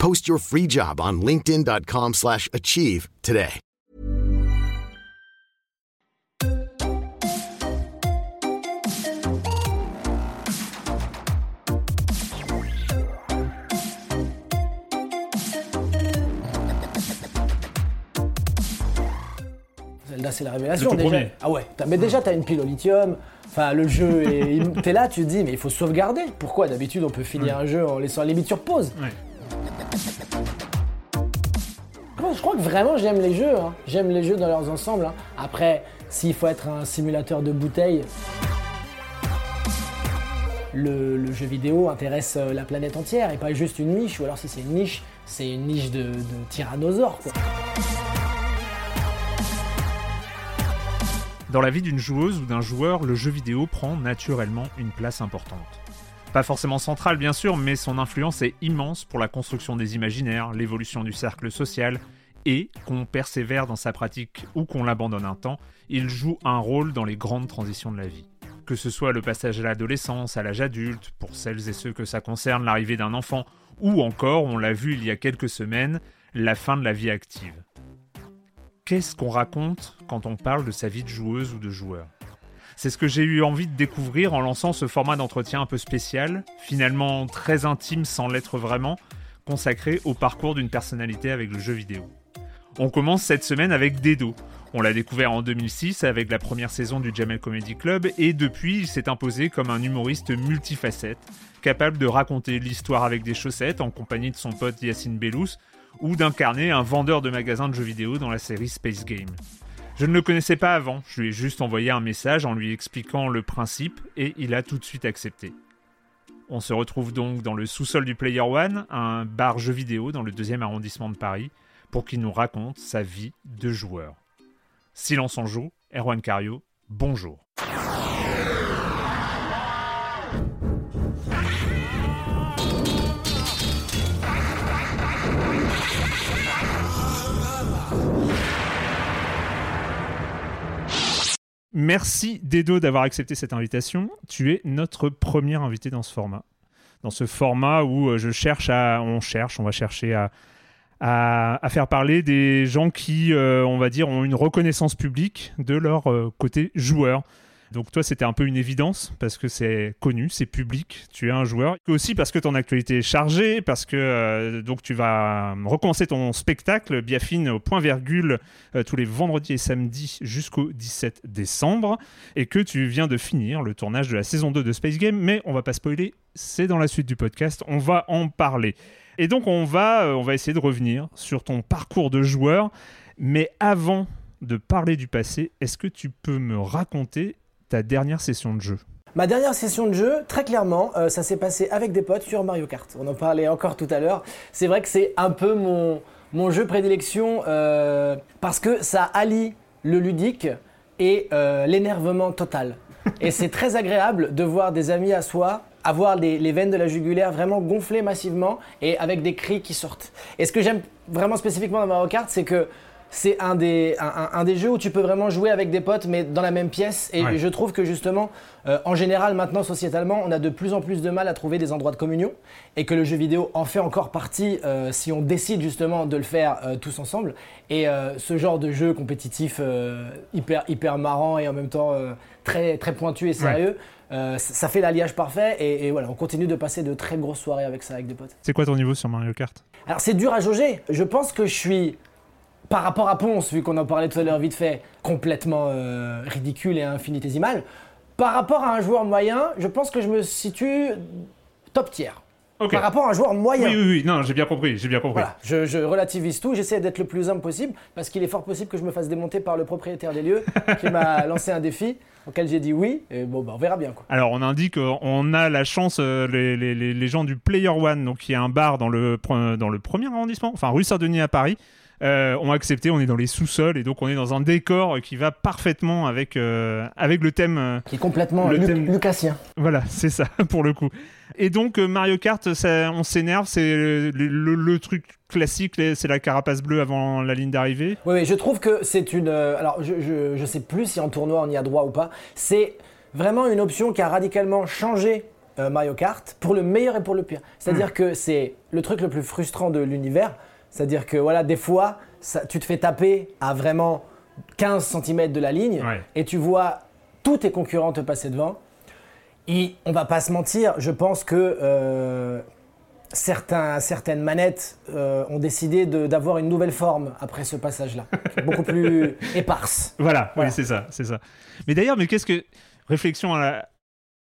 Post your free job on linkedin.com/achieve slash achieve today. Zelda, c'est la révélation. Déjà. premier. Ah ouais, mais déjà, t'as une pile au lithium. Enfin, le jeu, t'es là, tu te dis, mais il faut sauvegarder. Pourquoi? D'habitude, on peut finir un jeu en laissant limite sur pause. Ouais. Je crois que vraiment, j'aime les jeux. hein. J'aime les jeux dans leurs ensembles. hein. Après, s'il faut être un simulateur de bouteilles, le, jeu vidéo intéresse euh, la planète entière et pas juste une niche. Ou alors, si c'est une niche, c'est une niche de, de tyrannosaure. Dans la vie d'une joueuse ou d'un joueur, le jeu vidéo prend naturellement une place importante. Pas forcément centrale bien sûr, mais son influence est immense pour la construction des imaginaires, l'évolution du cercle social, et qu'on persévère dans sa pratique ou qu'on l'abandonne un temps, il joue un rôle dans les grandes transitions de la vie. Que ce soit le passage à l'adolescence, à l'âge adulte, pour celles et ceux que ça concerne l'arrivée d'un enfant, ou encore, on l'a vu il y a quelques semaines, la fin de la vie active. Qu'est-ce qu'on raconte quand on parle de sa vie de joueuse ou de joueur? C'est ce que j'ai eu envie de découvrir en lançant ce format d'entretien un peu spécial, finalement très intime sans l'être vraiment, consacré au parcours d'une personnalité avec le jeu vidéo. On commence cette semaine avec Dedo. On l'a découvert en 2006 avec la première saison du Jamel Comedy Club et depuis il s'est imposé comme un humoriste multifacette, capable de raconter l'histoire avec des chaussettes en compagnie de son pote Yacine Bellous ou d'incarner un vendeur de magasins de jeux vidéo dans la série Space Game. Je ne le connaissais pas avant, je lui ai juste envoyé un message en lui expliquant le principe et il a tout de suite accepté. On se retrouve donc dans le sous-sol du Player One, un bar jeux vidéo dans le deuxième arrondissement de Paris, pour qu'il nous raconte sa vie de joueur. Silence en joue, Erwan Cario, bonjour. Merci Dedo d'avoir accepté cette invitation. Tu es notre premier invité dans ce format. Dans ce format où euh, je cherche à, on cherche, on va chercher à, faire parler des gens qui, euh, on va dire, ont une reconnaissance publique de leur euh, côté joueur. Donc toi, c'était un peu une évidence parce que c'est connu, c'est public, tu es un joueur. Aussi parce que ton actualité est chargée, parce que euh, donc tu vas recommencer ton spectacle Biafine au point virgule euh, tous les vendredis et samedis jusqu'au 17 décembre et que tu viens de finir le tournage de la saison 2 de Space Game, mais on va pas spoiler, c'est dans la suite du podcast, on va en parler. Et donc on va, euh, on va essayer de revenir sur ton parcours de joueur, mais avant de parler du passé, est-ce que tu peux me raconter ta dernière session de jeu Ma dernière session de jeu, très clairement, euh, ça s'est passé avec des potes sur Mario Kart. On en parlait encore tout à l'heure. C'est vrai que c'est un peu mon, mon jeu prédilection euh, parce que ça allie le ludique et euh, l'énervement total. Et c'est très agréable de voir des amis à soi avoir les, les veines de la jugulaire vraiment gonflées massivement et avec des cris qui sortent. Et ce que j'aime vraiment spécifiquement dans Mario Kart, c'est que c'est un des, un, un- un des jeux où tu peux vraiment jouer avec des potes, mais dans la même pièce. Et Ouais. je trouve que justement, euh, en général, maintenant, sociétalement, on a de plus en plus de mal à trouver des endroits de communion. Et que le jeu vidéo en fait encore partie euh, si on décide justement de le faire euh, tous ensemble. Et ce genre de jeu compétitif hyper, hyper marrant et en même temps très, très pointu et sérieux, ça ça fait l'alliage parfait. Et, et voilà, on continue de passer de très grosses soirées avec ça, avec des potes. C'est quoi ton niveau sur Mario Kart? Alors c'est dur à jauger. Je pense que je suis, par rapport à Ponce, vu qu'on en parlait tout à l'heure vite fait, complètement euh, ridicule et infinitésimal. Par rapport à un joueur moyen, je pense que je me situe top tiers. Par rapport à un joueur moyen. Oui, oui, oui, non, j'ai bien compris, j'ai bien compris. Voilà, je, je relativise tout, j'essaie d'être le plus humble possible parce qu'il est fort possible que je me fasse démonter par le propriétaire des lieux qui m'a lancé un défi auquel j'ai dit oui et bon bah on verra bien quoi. Alors, on indique qu'on a la chance, euh, les, les- les- les gens du Player One, donc qui est un bar dans le, dans le premier arrondissement, enfin rue Saint-Denis à Paris, euh, ont accepté. On est dans les sous-sols et donc on est dans un décor qui va parfaitement avec, euh, avec le thème. euh, Qui est complètement Le thème- Lucassien. voilà, c'est ça pour le coup. Et donc euh, Mario Kart, ça- on s'énerve, c'est le, le- le truc classique, c'est la carapace bleue avant la ligne d'arrivée. Oui, je trouve que c'est une. alors, je, je, je sais plus si en tournoi on y a droit ou pas. C'est vraiment une option qui a radicalement changé Mario Kart pour le meilleur et pour le pire. C'est-à-dire que c'est le truc le plus frustrant de l'univers. C'est-à-dire que voilà, des fois, ça- tu te fais taper à vraiment 15 cm de la ligne Ouais. et tu vois tous tes concurrents te passer devant. Et on va pas se mentir, je pense que euh, certains, certaines manettes euh, ont décidé d'avoir une nouvelle forme après ce passage-là, beaucoup plus éparse. Voilà, Voilà. oui, c'est ça, c'est ça. Mais d'ailleurs, mais qu'est-ce que réflexion à la...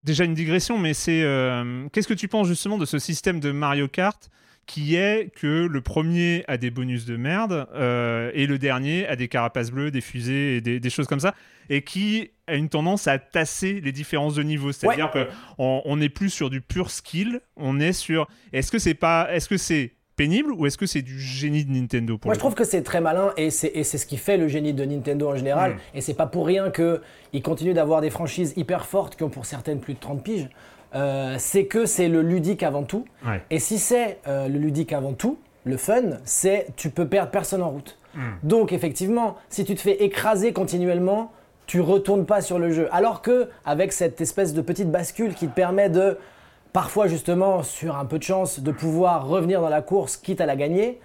déjà une digression, mais c'est euh, qu'est-ce que tu penses justement de ce système de Mario Kart qui est que le premier a des bonus de merde euh, et le dernier a des carapaces bleues, des fusées et des, des choses comme ça, et qui a une tendance à tasser les différences de niveau. C'est-à-dire que on, on est plus sur du pur skill, on est sur. Est-ce que c'est pas, est-ce que c'est pénible ou est-ce que c'est du génie de Nintendo pour Moi, je trouve que c'est très malin et c'est ce qui fait le génie de Nintendo en général. Mm. Et c'est pas pour rien qu'ils continuent d'avoir des franchises hyper fortes qui ont pour certaines plus de 30 piges. Euh, c'est que c'est le ludique avant tout. Ouais. Et si c'est euh, le ludique avant tout, le fun, c'est tu peux perdre personne en route. Hmm. Donc effectivement, si tu te fais écraser continuellement, tu retournes pas sur le jeu. Alors que avec cette espèce de petite bascule qui te permet de parfois justement sur un peu de chance de pouvoir revenir dans la course quitte à la gagner,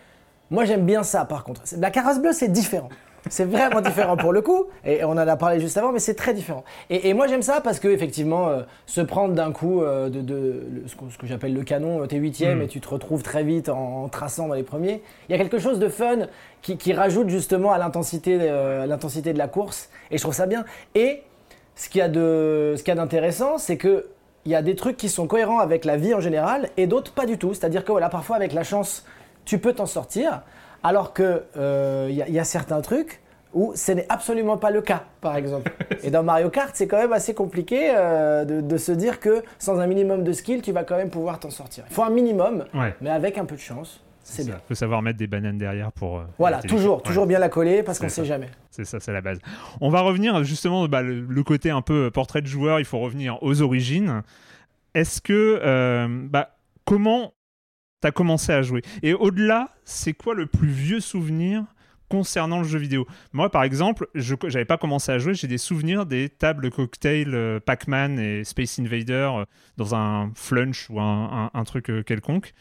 moi j'aime bien ça par contre. La carasse bleue c'est différent. C'est vraiment différent pour le coup, et on en a parlé juste avant, mais c'est très différent. Et, et moi j'aime ça parce que effectivement, euh, se prendre d'un coup euh, de, de- le- ce, que j'appelle le canon, euh, t'es huitième Mm. et tu te retrouves très vite en, en traçant dans les premiers. Il y a quelque chose de fun qui, qui rajoute justement à l'intensité, euh, l'intensité de la course, et je trouve ça bien. Et ce qu'il y a de, ce qu'il y a d'intéressant, c'est que il y a des trucs qui sont cohérents avec la vie en général et d'autres pas du tout. C'est-à-dire que voilà, parfois avec la chance, tu peux t'en sortir, alors que euh, il y, a- il y a certains trucs où ce n'est absolument pas le cas, par exemple. Et dans Mario Kart, c'est quand même assez compliqué euh, de, de se dire que sans un minimum de skill, tu vas quand même pouvoir t'en sortir. Il faut un minimum, Ouais. mais avec un peu de chance, c'est bien. Faut savoir mettre des bananes derrière pour. euh, Voilà, toujours, toujours bien la coller parce qu'on C'est sait jamais. C'est ça, c'est la base. On va revenir justement bah, le, le côté un peu portrait de joueur. Il faut revenir aux origines. Est-ce que euh, bah, comment t'as commencé à jouer Et au-delà, c'est quoi le plus vieux souvenir concernant le jeu vidéo? Moi, par exemple, je j'avais pas commencé à jouer. J'ai des souvenirs des tables cocktail euh, Pac-Man et Space Invader euh, dans un flunch ou un, un- un truc euh, quelconque.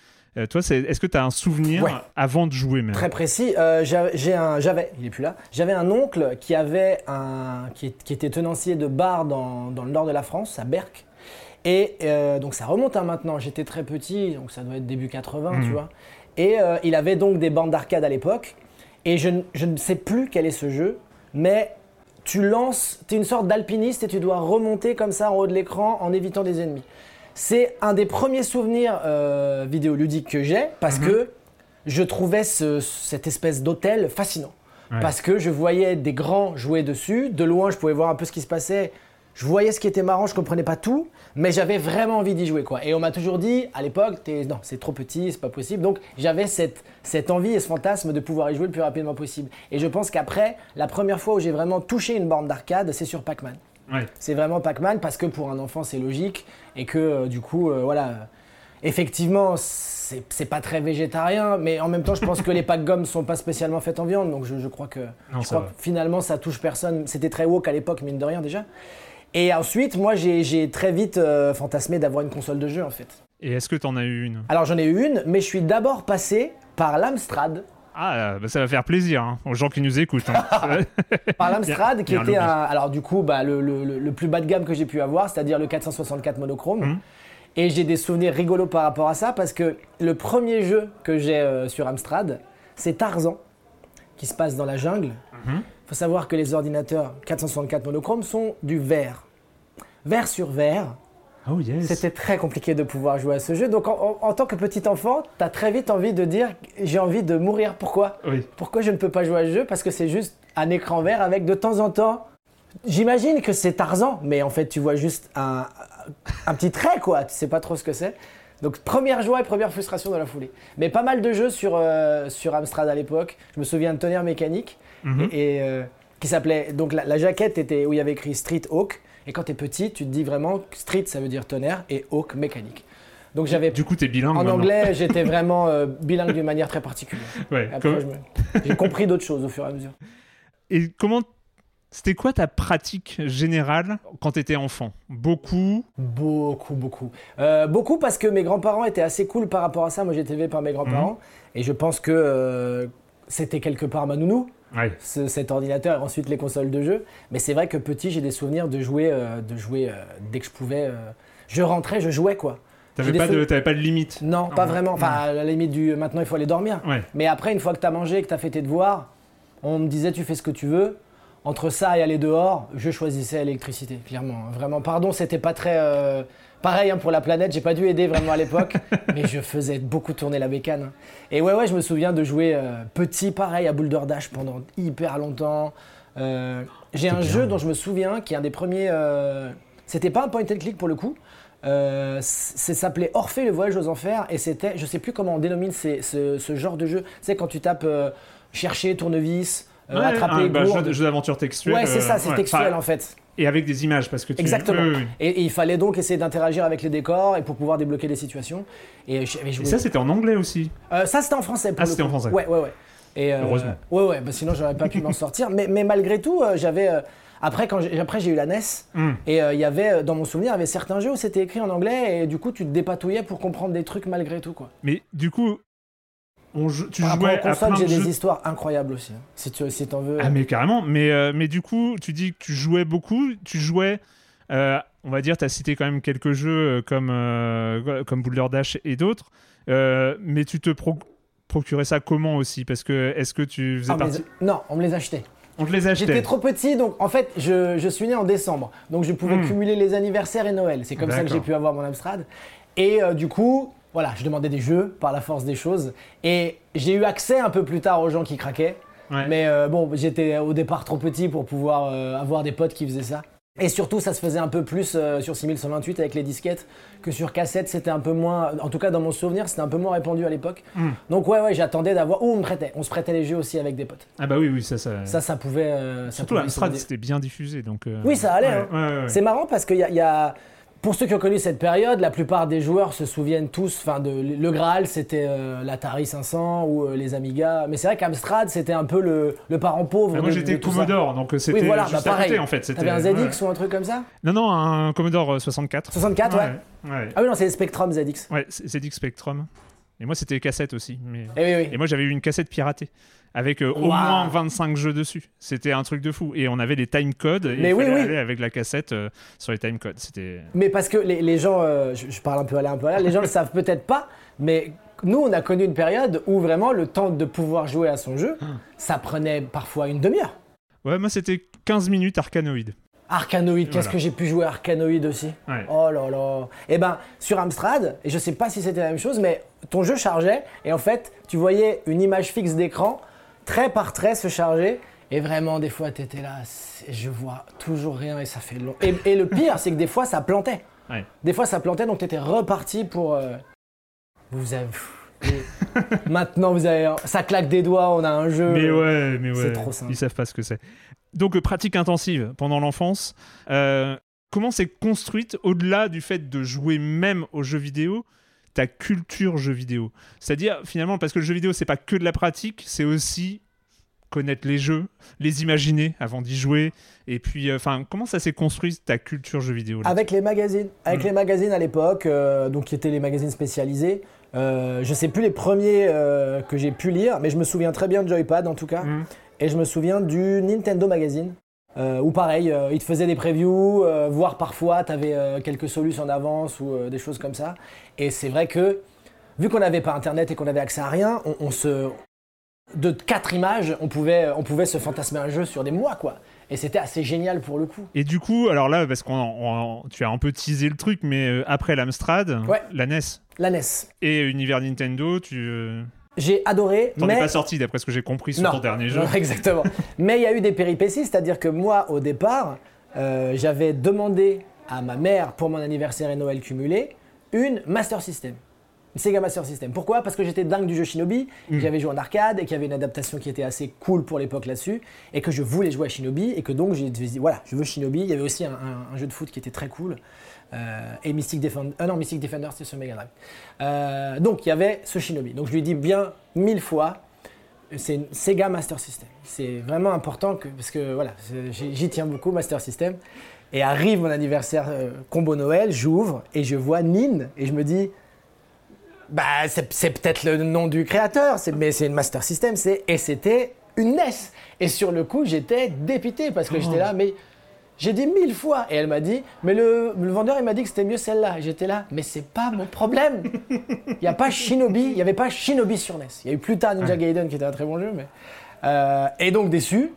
Toi, c'est- est-ce que tu as un souvenir Ouais. avant de jouer même? Très précis. J'avais, j'ai un, j'avais, il est plus là. J'avais un oncle qui avait un, qui était tenancier de bar dans, dans le nord de la France, à Berck. Et euh, donc ça remonte à maintenant. J'étais très petit, donc ça doit être début 80, tu Mhm. vois. Et euh, il avait donc des bandes d'arcade à l'époque. Et je, ne- je ne sais plus quel est ce jeu, mais tu lances, tu es une sorte d'alpiniste et tu dois remonter comme ça en haut de l'écran en évitant des ennemis. C'est un des premiers souvenirs euh, vidéoludiques que j'ai parce que je trouvais ce- cette espèce d'hôtel fascinant. Ouais. Parce que je voyais des grands jouer dessus. De loin, je pouvais voir un peu ce qui se passait. Je voyais ce qui était marrant, je comprenais pas tout, mais j'avais vraiment envie d'y jouer. quoi. Et on m'a toujours dit, à l'époque, non, c'est trop petit, c'est pas possible. Donc j'avais cette, cette envie et ce fantasme de pouvoir y jouer le plus rapidement possible. Et je pense qu'après, la première fois où j'ai vraiment touché une borne d'arcade, c'est sur Pac-Man. Ouais. C'est vraiment Pac-Man parce que pour un enfant c'est logique et que euh, du coup, euh, voilà, effectivement, c'est pas très végétarien, mais en même temps, je pense que les Pac-Gommes sont pas spécialement faites en viande, donc je, je crois que, Non, je crois que finalement ça touche personne. C'était très woke à l'époque, mine de rien déjà. Et ensuite, moi j'ai très vite euh, fantasmé d'avoir une console de jeu en fait. Et est-ce que t'en as eu une? Alors j'en ai eu une, mais je suis d'abord passé par l'Amstrad. Ah, bah, ça va faire plaisir hein, aux gens qui nous écoutent. hein. par l'Amstrad, qui bien était un, alors du coup bah, le, le- le- le plus bas de gamme que j'ai pu avoir, c'est-à-dire le 464 monochrome. Mhm. Et j'ai des souvenirs rigolos par rapport à ça parce que le premier jeu que j'ai euh, sur Amstrad, c'est Tarzan, qui se passe dans la jungle. Mhm. Faut savoir que les ordinateurs 464 monochrome sont du verre. Verre sur verre, oh yes. c'était très compliqué de pouvoir jouer à ce jeu. Donc en, en- en tant que petit enfant, t'as très vite envie de dire j'ai envie de mourir. Pourquoi? Oui. pourquoi je ne peux pas jouer à ce jeu? Parce que c'est juste un écran vert avec de temps en temps. J'imagine que c'est Tarzan, mais en fait tu vois juste un, un petit trait quoi, tu sais pas trop ce que c'est. Donc première joie et première frustration dans la foulée. Mais pas mal de jeux sur, euh, sur Amstrad à l'époque. Je me souviens de Tonnerre Mécanique, Mhm. et, et, euh, qui s'appelait. Donc la, la jaquette était où il y avait écrit Street Hawk, et quand t'es petit, tu te dis vraiment Street ça veut dire tonnerre et Hawk mécanique. Donc j'avais. Du coup, t'es bilingue. En maintenant. anglais, j'étais vraiment euh, bilingue d'une manière très particulière. Ouais. Après, me- j'ai compris d'autres choses au fur et à mesure. Et comment. C'était quoi ta pratique générale quand t'étais enfant? Beaucoup? Beaucoup, beaucoup. Euh, beaucoup parce que mes grands-parents étaient assez cool par rapport à ça. Moi, j'ai été élevé par mes grands-parents. Et je pense que euh, c'était quelque part ma nounou, Ouais. ce- cet ordinateur, et ensuite les consoles de jeu. Mais c'est vrai que petit, j'ai des souvenirs de jouer, euh, de jouer euh, dès que je pouvais. euh, je rentrais, je jouais quoi. T'avais pas, de, pas de limite Non, pas vraiment. Enfin, à la limite du maintenant, il faut aller dormir. Ouais. Mais après, une fois que tu as mangé, que tu as fait tes devoirs, on me disait tu fais ce que tu veux. Entre ça et aller dehors, je choisissais l'électricité, clairement. Vraiment, pardon, c'était pas très. Pareil hein, pour la planète, j'ai pas dû aider vraiment à l'époque, mais je faisais beaucoup tourner la bécane. Et ouais, ouais, je me souviens de jouer euh, petit, pareil, à Boulder Dash pendant hyper longtemps. Euh, j'ai un jeu dont je me souviens qui est un des premiers. euh, C'était pas un point and click pour le coup. Euh, c'est ça s'appelait Orphée le voyage aux enfers et c'était je sais plus comment on dénomine ces- ce, ce genre de jeu c'est quand tu tapes euh, chercher tournevis euh, Ouais, attraper un bah, gourde. jeu, jeu d'aventure textuel. ouais c'est ça c'est textuel en fait Et avec des images, parce que tu. exactement oui. Et, et il fallait donc essayer d'interagir avec les décors et pour pouvoir débloquer des situations et ça, c'était en anglais aussi. euh, ça, c'était en français. Pour Ah, c'était en français. Ouais, ouais, ouais. Et, euh, Heureusement. Ouais, ouais, bah sinon j'aurais pas pu m'en sortir. Mais, mais malgré tout, euh, j'avais. euh, après, quand j'ai, après, j'ai eu la NES. Hmm. Et euh, il y avait, euh, dans mon souvenir, il y avait certains jeux où c'était écrit en anglais et du coup, tu te dépatouillais pour comprendre des trucs malgré tout, quoi. Mais du coup, on jou- tu Par rapport jouais consoles, plein j'ai de des jeux. histoires incroyables aussi. hein. Si tu si t'en veux. Ah mais carrément, mais, euh, mais du coup, tu dis que tu jouais beaucoup, tu jouais, euh, on va dire, tu as cité quand même quelques jeux euh, comme, euh, comme Boulder Dash et d'autres, mais tu te pro- procurais ça comment aussi? Parce que est-ce que tu faisais Ah, partie... Non, on me les achetait. On te les achetait J'étais trop petit, donc en fait, je, je suis né en décembre. Donc je pouvais Hmm. cumuler les anniversaires et Noël. C'est comme ça que j'ai pu avoir mon Amstrad. Et euh, du coup, voilà, je demandais des jeux par la force des choses. Et j'ai eu accès un peu plus tard aux gens qui craquaient. Ouais. Mais euh, bon, j'étais au départ trop petit pour pouvoir euh, avoir des potes qui faisaient ça. Et surtout, ça se faisait un peu plus euh, sur 6128 avec les disquettes que sur cassette. C'était un peu moins, en tout cas dans mon souvenir, c'était un peu moins répandu à l'époque. Hmm. Donc ouais, ouais, j'attendais d'avoir. Ou on me prêtait. On se prêtait les jeux aussi avec des potes. Ah bah oui, oui, ça, ça... Ça, ça pouvait. euh, Surtout se- c'était bien diffusé, donc... euh, Oui, ça allait, ouais, hein. ouais, ouais, ouais. C'est marrant parce qu'il y, a- il y a. Pour ceux qui ont connu cette période, la plupart des joueurs se souviennent tous, enfin, de le Graal, c'était euh, l'Atari 500 ou euh, les Amiga. Mais c'est vrai qu'Amstrad, c'était un peu le, le parent pauvre. Ah, moi j'étais. Commodore, donc euh, c'était Oui, voilà, juste bah, à côté pareil. en fait. T'avais un ouais. ZX ou un truc comme ça? Non, non, un Commodore euh, 64. 64, ouais. Ouais, Ah oui, non, c'est Spectrum ZX. ouais, ZX Spectrum. Et moi c'était cassette aussi. Mais... Eh oui, oui. Et moi j'avais eu une cassette piratée avec euh, au moins 25 jeux dessus. C'était un truc de fou. Et on avait des timecodes. Et Mais il oui, fallait oui. aller avec la cassette euh, sur les timecodes. C'était. Mais parce que les, les gens, euh, je, je parle un peu à là, un peu à là, les gens ne le savent peut-être pas, mais nous, on a connu une période où vraiment le temps de pouvoir jouer à son jeu, Ah. ça prenait parfois une demi-heure. Ouais, moi c'était 15 minutes Arcanoid. Arcanoid, qu'est-ce Voilà. que j'ai pu jouer à Arcanoid aussi Ouais. Oh là là Et ben sur Amstrad, et je sais pas si c'était la même chose, mais ton jeu chargeait et en fait tu voyais une image fixe d'écran, trait par trait se charger. Et vraiment, des fois, t'étais là, c'est- je vois toujours rien et ça fait long. Et, et le pire, c'est que des fois, ça plantait. Ouais. Des fois, ça plantait, donc t'étais reparti pour. euh, Vous avez. Maintenant, vous avez. Ça claque des doigts, on a un jeu. Mais ouais, mais c'est ouais. trop simple. Ils savent pas ce que c'est. Donc euh, pratique intensive pendant l'enfance. Euh, comment s'est construite au-delà du fait de jouer même aux jeux vidéo ta culture jeu vidéo? C'est-à-dire finalement parce que le jeu vidéo c'est pas que de la pratique, c'est aussi connaître les jeux, les imaginer avant d'y jouer. Et puis, euh, enfin, comment ça s'est construit ta culture jeu vidéo Avec les magazines, avec Mm. les magazines à l'époque, euh, donc qui étaient les magazines spécialisés. Euh, je sais plus les premiers que j'ai pu lire, mais je me souviens très bien de Joypad en tout cas. Mm. Et je me souviens du Nintendo Magazine, euh, où pareil, euh, ils te faisaient des previews, euh, voire parfois tu avais quelques solutions en avance ou euh, des choses comme ça. Et c'est vrai que, vu qu'on n'avait pas Internet et qu'on avait accès à rien, on, on se. De quatre images, on pouvait, on pouvait se fantasmer un jeu sur des mois, quoi. Et c'était assez génial pour le coup. Et du coup, alors là, parce qu'on on- tu as un peu teasé le truc, mais euh, après l'Amstrad, Ouais. la NES La NES. et Univers Nintendo, tu euh, J'ai adoré, t'en mais. es pas sorti d'après ce que j'ai compris sur Non. ton dernier jeu. Non, exactement. Mais il y a eu des péripéties, c'est-à-dire que moi, au départ, euh, j'avais demandé à ma mère, pour mon anniversaire et Noël cumulé, une Master System. Une Sega Master System. Pourquoi? Parce que j'étais dingue du jeu Shinobi, que j'avais joué en arcade et qu'il y avait une adaptation qui était assez cool pour l'époque là-dessus, et que je voulais jouer à Shinobi, et que donc j'ai dit, voilà, je veux Shinobi. Il y avait aussi un, un- un jeu de foot qui était très cool. Euh, et Mystic Defender, ah non, Mystic Defender, c'était sur Mega Drive. Euh, donc il y avait ce Shinobi. Donc je lui dis bien mille fois, c'est une Sega Master System. C'est vraiment important que, parce que voilà, c'est- j'y tiens beaucoup, Master System. Et arrive mon anniversaire euh, combo Noël, j'ouvre et je vois Nin et je me dis, bah c'est c'est peut-être le nom du créateur, c'est- mais c'est une Master System, c'est et c'était une NES. Et sur le coup, j'étais dépité parce que j'étais là, mais j'ai dit mille fois. Et elle m'a dit, mais le, le vendeur, il m'a dit que c'était mieux celle-là. J'étais là, mais c'est pas mon problème. Il n'y a pas Shinobi, il n'y avait pas Shinobi sur NES. Il y a eu plus tard Ninja Gaiden qui était un très bon jeu, mais. Euh, et donc déçu.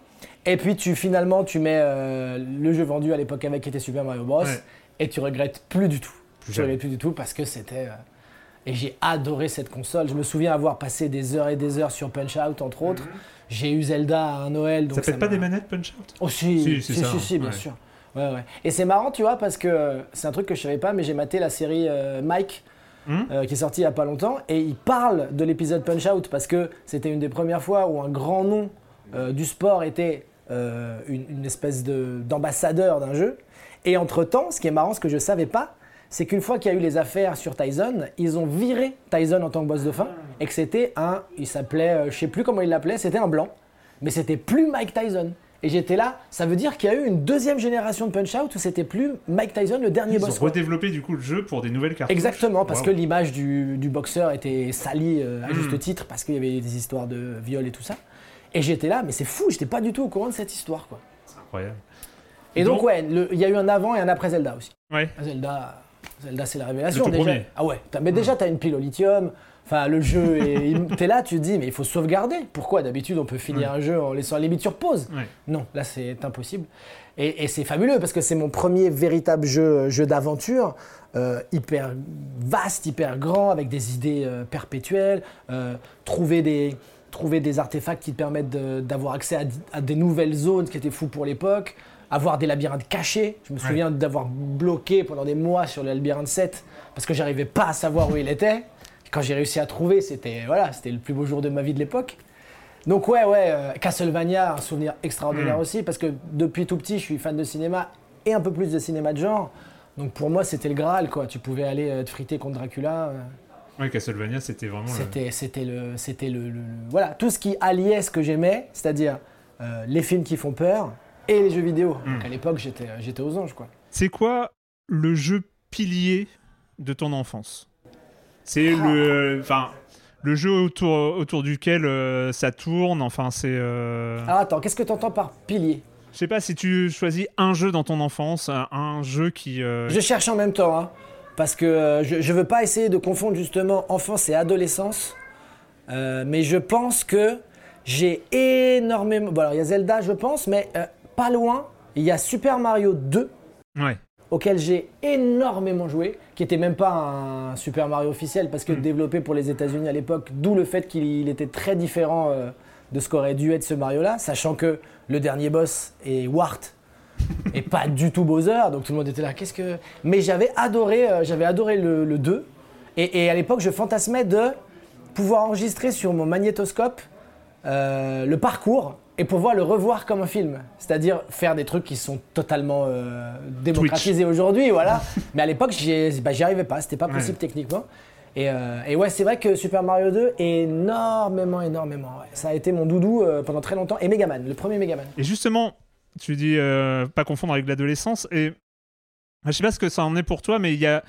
Et puis tu finalement tu mets euh, le jeu vendu à l'époque avec qui était Super Mario Bros. Ouais. Et tu regrettes plus du tout. Plus jamais. regrettes plus du tout parce que c'était. euh, Et j'ai adoré cette console. Je me souviens avoir passé des heures et des heures sur Punch Out entre autres. J'ai eu Zelda à un Noël. Donc ça fait pas des manettes Punch Out Oh si, Si, si, c'est si, ça, si, bien ouais. sûr. Ouais, ouais. Et c'est marrant, tu vois, parce que euh, c'est un truc que je savais pas, mais j'ai maté la série euh, Mike, Hmm? euh, qui est sortie il y a pas longtemps, et il parle de l'épisode Punch Out parce que c'était une des premières fois où un grand nom euh, du sport était euh, une, une espèce de- d'ambassadeur d'un jeu. Et entre-temps, ce qui est marrant, ce que je savais pas, c'est qu'une fois qu'il y a eu les affaires sur Tyson, ils ont viré Tyson en tant que boss de fin, et que c'était un, il s'appelait, euh, je sais plus comment il l'appelait, c'était un blanc, mais c'était plus Mike Tyson. Et j'étais là, ça veut dire qu'il y a eu une deuxième génération de Punch Out où c'était plus Mike Tyson le dernier Ils ont boss. redéveloppé du coup le jeu pour des nouvelles cartes. Exactement, parce Wow. que l'image du, du boxeur était salie euh, à Mm. juste titre, parce qu'il y avait des histoires de viol et tout ça. Et j'étais là, mais c'est fou, j'étais pas du tout au courant de cette histoire. quoi. C'est incroyable. Et donc, Donc- ouais, il y a eu un avant et un après Zelda aussi. Ouais. Zelda, Zelda c'est la révélation. Le tout déjà. premier. Ah ouais, mais déjà, tu as une pile au lithium. Enfin, le jeu, t'es là, tu te dis, mais il faut sauvegarder. Pourquoi D'habitude, on peut finir un jeu en laissant la limite sur pause? Non, là, c'est impossible. Et, et c'est fabuleux parce que c'est mon premier véritable jeu, jeu d'aventure, euh, hyper vaste, hyper grand, avec des idées euh, perpétuelles. euh, trouver, des, trouver des artefacts qui te permettent d'avoir accès à, à des nouvelles zones, ce qui était fou pour l'époque. Avoir des labyrinthes cachés. Je me souviens d'avoir bloqué pendant des mois sur le labyrinthe 7 parce que j'arrivais pas à savoir où il était. Quand j'ai réussi à trouver, c'était voilà, c'était le plus beau jour de ma vie de l'époque. Donc ouais, ouais, euh, Castlevania, un souvenir extraordinaire Mm. aussi, parce que depuis tout petit, je suis fan de cinéma et un peu plus de cinéma de genre. Donc pour moi, c'était le Graal, quoi. Tu pouvais aller euh, te friter contre Dracula. euh, Ouais, Castlevania, c'était vraiment. le- C'était, c'était le, c'était le, le- le- voilà, tout ce qui alliait ce que j'aimais, c'est-à-dire euh, les films qui font peur et les jeux vidéo. Mm. Donc à l'époque, j'étais, j'étais aux anges, quoi. C'est quoi le jeu pilier de ton enfance? C'est Ah. le, enfin, le jeu autour autour duquel euh, ça tourne. Enfin, c'est. euh, Alors attends, qu'est-ce que tu entends par pilier? Je sais pas si tu choisis un jeu dans ton enfance, un, un jeu qui. euh, Je cherche en même temps, hein, parce que euh, je ne veux pas essayer de confondre justement enfance et adolescence, euh, mais je pense que j'ai énormément... Bon alors il y a Zelda je pense, mais euh, pas loin, il y a Super Mario 2, Ouais. auquel j'ai énormément joué, qui était même pas un Super Mario officiel, parce que Mm. développé pour les États-Unis à l'époque, d'où le fait qu'il il était très différent euh, de ce qu'aurait dû être ce Mario-là, sachant que le dernier boss est Wart et pas du tout Bowser, donc tout le monde était là. Qu'est-ce que Mais j'avais adoré, euh, j'avais adoré le, le 2, et, et à l'époque je fantasmais de pouvoir enregistrer sur mon magnétoscope euh, le parcours et pouvoir le revoir comme un film. C'est-à-dire faire des trucs qui sont totalement euh, démocratisés aujourd'hui, voilà. Mais à l'époque, j'y bah, j'y arrivais pas, c'était pas possible techniquement. Et, euh, et ouais, c'est vrai que Super Mario 2, énormément, énormément. ouais. Ça a été mon doudou euh, pendant très longtemps. Et Megaman, le premier Megaman. Et justement, tu dis pas confondre avec l'adolescence. Et je sais pas ce que ça en est pour toi, mais il y a.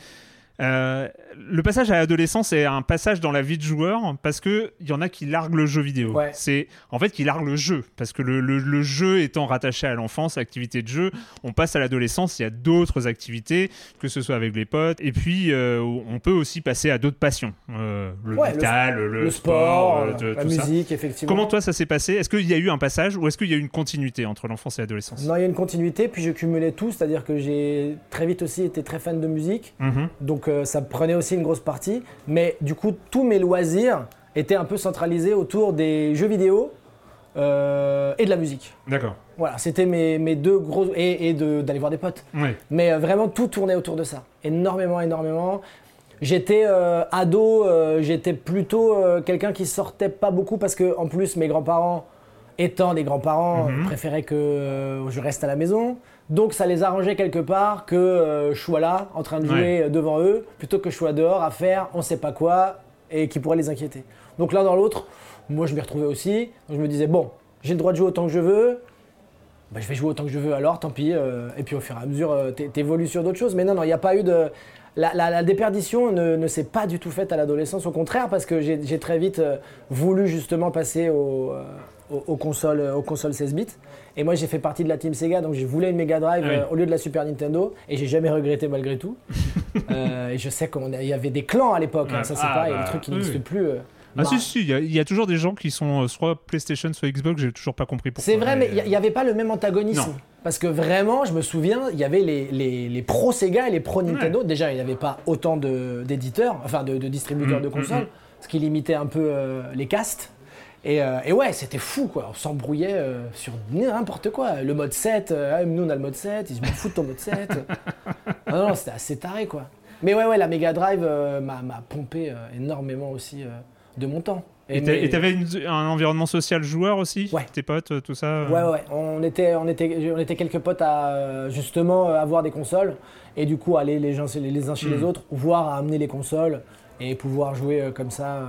euh, le passage à l'adolescence est un passage dans la vie de joueur parce que il y en a qui larguent le jeu vidéo. Ouais. C'est en fait qui larguent le jeu parce que le, le- le jeu étant rattaché à l'enfance, activité de jeu, on passe à l'adolescence. Il y a d'autres activités, que ce soit avec les potes, et puis euh, on peut aussi passer à d'autres passions, Euh, le Ouais, le- métal, le, Le, sport, de- la tout ça. musique, effectivement. Comment toi ça s'est passé? Est-ce qu'il y a eu un passage ou est-ce qu'il y a eu une continuité entre l'enfance et l'adolescence? Non, il y a une continuité, puis je cumulais tout, c'est-à-dire que j'ai très vite aussi été très fan de musique, Mhm. donc euh, ça prenait aussi une grosse partie. Mais du coup, tous mes loisirs étaient un peu centralisés autour des jeux vidéo euh, et de la musique. D'accord. Voilà, c'était mes, mes deux gros. et, et de- d'aller voir des potes. Mais euh, vraiment, tout tournait autour de ça. Énormément, énormément. J'étais euh, ado, euh, j'étais plutôt quelqu'un qui sortait pas beaucoup parce que, en plus, mes grands-parents, étant des grands-parents, Mhm. préféraient que je reste à la maison. Donc, ça les arrangeait quelque part que euh, je sois là, en train de jouer Ouais. euh, devant eux, plutôt que je sois dehors à faire on sait pas quoi et qui pourrait les inquiéter. Donc, l'un dans l'autre, moi, je m'y retrouvais aussi. Donc, je me disais, bon, j'ai le droit de jouer autant que je veux. Bah, je vais jouer autant que je veux alors, tant pis. euh, et puis au fur et à mesure, t'é- t'évolues sur d'autres choses. Mais non, non, il n'y a pas eu de. La, la- la déperdition ne, ne s'est pas du tout faite à l'adolescence, au contraire, parce que j'ai très vite euh, voulu justement passer au, euh, aux, aux consoles, aux consoles 16 bits. Et moi, j'ai fait partie de la team Sega, donc j'ai voulu une Mega Drive Ah oui. euh, au lieu de la Super Nintendo, et j'ai jamais regretté malgré tout. Euh, et je sais qu'il y avait des clans à l'époque, hein, ça c'est Ah, pareil, bah, des trucs qui oui, plus. euh, Ah bah, si, si, il y, a- il y a toujours des gens qui sont euh, soit PlayStation, soit Xbox, j'ai toujours pas compris pourquoi. C'est vrai, mais il n'y avait pas le même antagonisme. Non. Parce que vraiment, je me souviens, il y avait les, les, les pros Sega et les pros Nintendo. Déjà, il n'y avait pas autant de- d'éditeurs, enfin de, de distributeurs Mm, de mm, consoles, mm. ce qui limitait un peu euh, les castes. Et, euh, et ouais, c'était fou, quoi. On s'embrouillait euh, sur n'importe quoi. Le mode 7, euh, ah, nous on a le mode 7, ils se foutent ton mode 7. Ah non, non, c'était assez taré, quoi. Mais ouais, ouais, la Mega Drive m'a pompé énormément aussi de mon temps. Et et t'avais un environnement social joueur aussi Ouais. Tes potes, tout ça euh, Ouais, ouais. On était, on était, on était quelques potes à euh, justement euh, avoir des consoles et du coup aller les, gens, les, uns chez les Mm. autres, voir à amener les consoles et pouvoir jouer comme ça.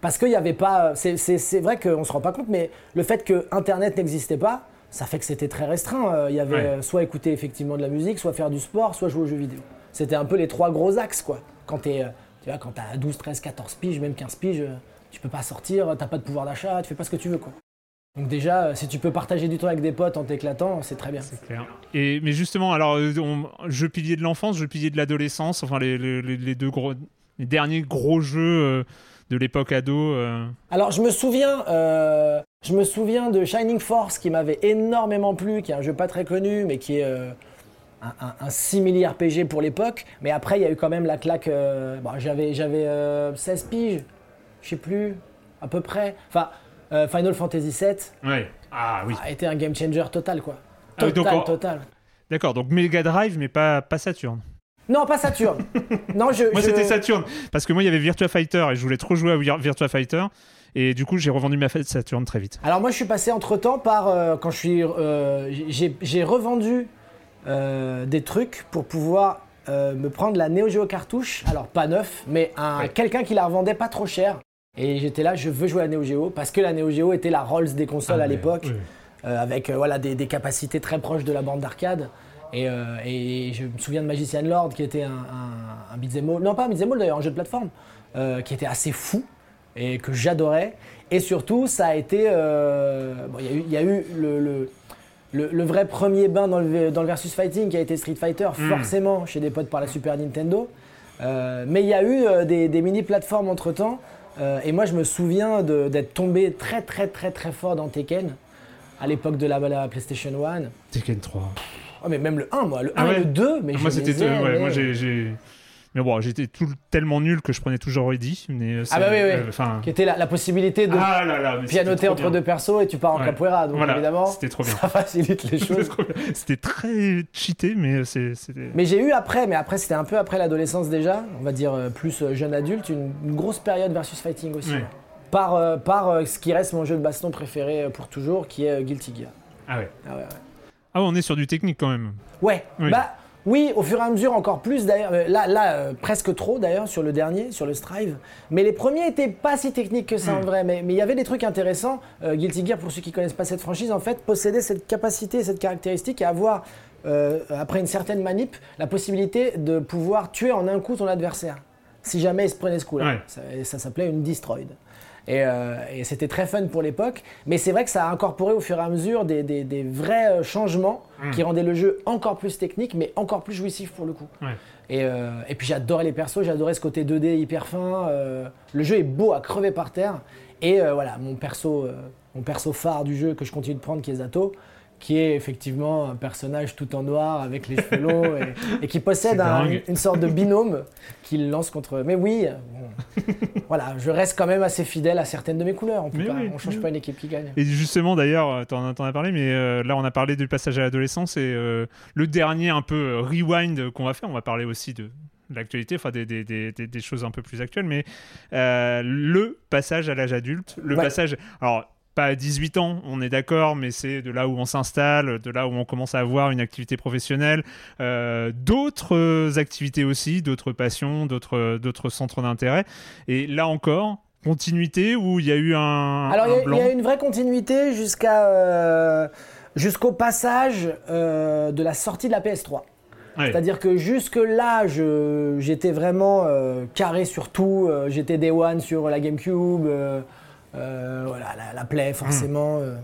Parce qu'il n'y avait pas. C'est vrai qu'on se rend pas compte, mais le fait que Internet n'existait pas, ça fait que c'était très restreint. Il y avait Ouais. soit écouter effectivement de la musique, soit faire du sport, soit jouer aux jeux vidéo. C'était un peu les trois gros axes, quoi. Quand t'es, tu vois, quand t'as 12, 13, 14 piges, même 15 piges, tu peux pas sortir, t'as pas de pouvoir d'achat, tu fais pas ce que tu veux, quoi. Donc déjà, euh, si tu peux partager du temps avec des potes en t'éclatant, c'est très bien. C'est clair. Et, mais justement, alors, euh, on- jeu pilier de l'enfance, jeu pilier de l'adolescence, enfin les, les- les- les deux gros, les derniers gros jeux euh, de l'époque ado. euh. Alors je me souviens, euh, je me souviens de Shining Force qui m'avait énormément plu, qui est un jeu pas très connu, mais qui est euh, un, un, un simili RPG pour l'époque. Mais après, il y a eu quand même la claque. bon, j'avais j'avais euh, 16 piges, je sais plus, à peu près. Enfin, euh, Final Fantasy VII Ouais. Ah oui. a été un game changer total, quoi. Ah Total, donc, total. D'accord, donc Mega Drive, mais pas, pas Saturn. Non, pas Saturn. non, je. Moi, je- c'était Saturn. Parce que moi, il y avait Virtua Fighter et je voulais trop jouer à Vir- Virtua Fighter. Et du coup, j'ai revendu ma fête Saturn très vite. Alors moi je suis passé entre temps par euh, quand je suis euh, j'ai revendu euh, des trucs pour pouvoir me prendre la Neo Geo cartouche alors pas neuf mais un Ouais. quelqu'un qui la revendait pas trop cher et j'étais là je veux jouer à la Neo Geo parce que la Neo Geo était la Rolls des consoles Ah, à l'époque oui. euh, avec euh, voilà des, des capacités très proches de la bande d'arcade et, euh, et je me souviens de Magician Lord qui était un, un, un beat'em all- non pas un beat'em all d'ailleurs un jeu de plateforme qui était assez fou et que j'adorais. Et surtout, ça a été. euh, bon, il y a eu- il y, a eu le, le, le- le vrai premier bain dans le, dans le versus fighting qui a été Street Fighter, Mm. forcément chez des potes par la Super Nintendo. Euh, mais il y a eu euh, des, des mini-plateformes entre temps. et moi, je me souviens d'être tombé très, très, très, très fort dans Tekken à l'époque de la, la PlayStation 1. Tekken 3. Oh, mais même le 1, moi, le 1 Ah ouais et le 2, mais moi, je c'était. ai, ouais, mais- moi, j'ai. Mais bon, j'étais tellement nul que je prenais toujours Eddie. Mais euh, Ah bah oui, oui. euh, Enfin. Qui était la, la possibilité de Ah là là, pianoter entre bien. deux persos et tu pars en Ouais. capoeira. Donc Voilà, évidemment, c'était trop bien. ça facilite les choses. C'était très cheaté, mais c'est- c'était. Mais j'ai eu après, mais après c'était un peu après l'adolescence déjà, on va dire euh, plus euh, jeune adulte, une, une grosse période versus fighting aussi. Ouais. par, euh, par euh, ce qui reste mon jeu de baston préféré euh, pour toujours, qui est euh, Guilty Gear. Ah ouais. Ah ouais, ouais. Ah ouais, on est sur du technique quand même. Ouais, Oui. bah oui, au fur et à mesure encore plus d'ailleurs. Euh, Là, là euh, presque trop d'ailleurs sur le dernier, sur le Strive. Mais les premiers étaient pas si techniques que ça en vrai. Mais mais il y avait des trucs intéressants. Euh, Guilty Gear, pour ceux qui connaissent pas cette franchise, en fait, possédait cette capacité, cette caractéristique à avoir, euh, après une certaine manip, la possibilité de pouvoir tuer en un coup ton adversaire. Si jamais il se prenait ce coup-là. Ouais. Ça, et ça s'appelait une destroyed. Et, euh, et c'était très fun pour l'époque. Mais c'est vrai que ça a incorporé au fur et à mesure des, des- des vrais euh, changements qui rendaient le jeu encore plus technique, mais encore plus jouissif pour le coup. Ouais. Et, euh, et puis j'adorais les persos, j'adorais ce côté 2D hyper fin. euh, le jeu est beau à crever par terre. Et voilà, mon perso, mon perso phare du jeu que je continue de prendre, qui est Zato, qui est effectivement un personnage tout en noir avec les cheveux longs et, et qui possède un- une sorte de binôme qu'il lance contre. Mais oui, voilà, je reste quand même assez fidèle à certaines de mes couleurs. On oui, on change pas une équipe qui gagne. Et justement, d'ailleurs, euh, t'en t'en as parlé, mais euh, là, on a parlé du passage à l'adolescence et euh, le dernier un peu rewind qu'on va faire, on va parler aussi de l'actualité, enfin des, des, des, des- des choses un peu plus actuelles, mais euh, le passage à l'âge adulte, le Ouais. passage, alors pas à 18 ans, on est d'accord, mais c'est de là où on s'installe, de là où on commence à avoir une activité professionnelle, euh, d'autres activités aussi, d'autres passions, d'autres centres d'intérêt. Et là encore, continuité où il y a eu un, Alors, il y y, a une vraie continuité jusqu'à euh, jusqu'au passage euh, de la sortie de la PS3. Ouais. C'est-à-dire que jusque-là, j'étais vraiment carré sur tout. J'étais Day One sur la GameCube, voilà, la, la Play forcément, euh,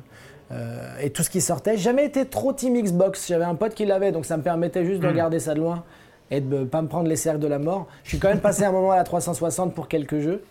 euh, et tout ce qui sortait. Jamais été trop Team Xbox. J'avais un pote qui l'avait, donc ça me permettait juste de regarder ça de loin et de ne pas me prendre les cercles de la mort. Je suis quand même passé un moment à la 360 pour quelques jeux.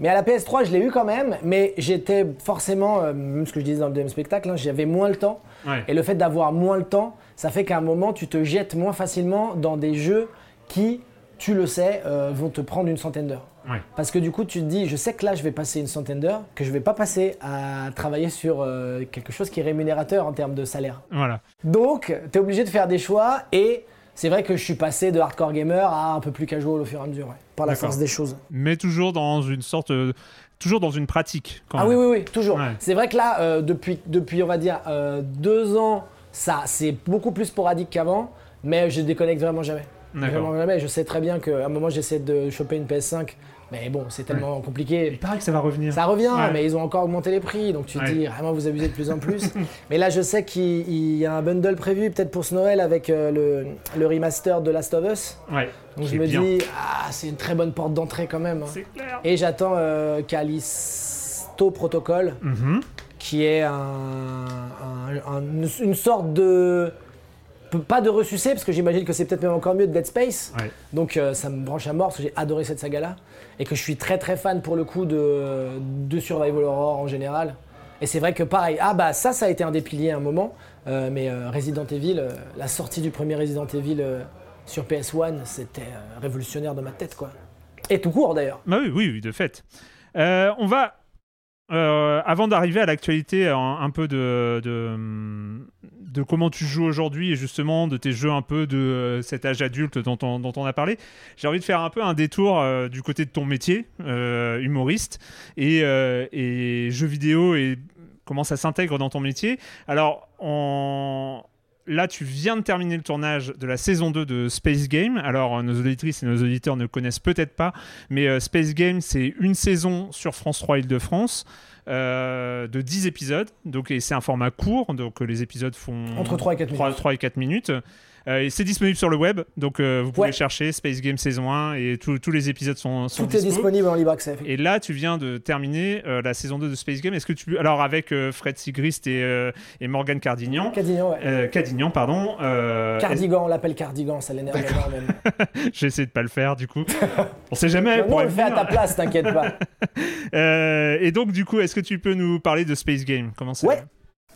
Mais à la PS3, je l'ai eu quand même, mais j'étais forcément, euh, même ce que je disais dans le deuxième spectacle, hein, j'avais moins le temps. Ouais. Et le fait d'avoir moins le temps, ça fait qu'à un moment, tu te jettes moins facilement dans des jeux qui, tu le sais, euh, vont te prendre une centaine d'heures. Ouais. Parce que du coup, tu te dis, je sais que là, je vais passer une centaine d'heures, que je vais pas passer à travailler sur euh, quelque chose qui est rémunérateur en termes de salaire. Voilà. Donc, tu es obligé de faire des choix et c'est vrai que je suis passé de hardcore gamer à un peu plus casual au fur et à mesure, ouais, par la force des choses. mais toujours dans une sorte, euh, toujours dans une pratique. Quand Ah même. oui, oui, oui, toujours. Ouais. C'est vrai que là, euh, depuis, depuis, on va dire, deux ans, ça, c'est beaucoup plus sporadique qu'avant, mais je déconnecte vraiment jamais. Vraiment jamais. Je sais très bien qu'à un moment, j'essaie de choper une PS5, mais bon, c'est tellement Il compliqué. paraît que ça va revenir. Ça revient, Ouais. mais ils ont encore augmenté les prix, donc tu te Ouais. dis vraiment vous abusez de plus en plus. mais là, je sais qu'il il y a un bundle prévu peut-être pour ce Noël avec euh, le, le remaster de Last of Us. Ouais. Donc je me bien. dis, ah, c'est une très bonne porte d'entrée quand même. hein. C'est clair. Et j'attends euh, Callisto Protocol, Mhm. qui est un, un- un- une sorte de. Pas de ressucé, parce que j'imagine que c'est peut-être même encore mieux de Dead Space. Ouais. Donc euh, ça me branche à mort, parce que j'ai adoré cette saga-là. Et que je suis très très fan pour le coup de, de Survival Horror en général. Et c'est vrai que pareil, ah bah ça, ça a été un des piliers à un moment. euh, mais euh, Resident Evil, la sortie du premier Resident Evil sur PS1, c'était révolutionnaire dans ma tête, quoi. Et tout court d'ailleurs. Bah oui, oui, oui, de fait. On va, euh, avant d'arriver à l'actualité, un, un peu de, de, comment tu joues aujourd'hui et justement de tes jeux un peu de euh, cet âge adulte dont on, a parlé. J'ai envie de faire un peu un détour euh, du côté de ton métier, euh, humoriste, et, euh, et jeux vidéo et comment ça s'intègre dans ton métier. Alors, on... Là, tu viens de terminer le tournage de la saison 2 de Space Game. Alors, euh, nos auditrices et nos auditeurs ne connaissent peut-être pas, mais euh, Space Game, c'est une saison sur France 3 Île-de-France euh, de 10 épisodes. Donc, c'est un format court, donc les épisodes font Entre 3 et 4 minutes. 3, et 4 minutes. Euh, c'est disponible sur le web, donc euh, vous pouvez Ouais. chercher Space Game saison 1 et tous- tous les épisodes sont, sont Tout est dispo. disponible en libre accès. Et là, tu viens de terminer euh, la saison 2 de Space Game. Est-ce que tu alors avec Fred Sigrist et, et Morgan Cardignan, Cadignan, ouais. Cadignan, pardon. Cardigan, on l'appelle Cardigan, ça l'énerve énormément. J'ai essayé de pas le faire du coup. on sait jamais. On le fait à ta place, t'inquiète pas. Et donc du coup, est-ce que tu peux nous parler de Space Game? Comment ça Ouais.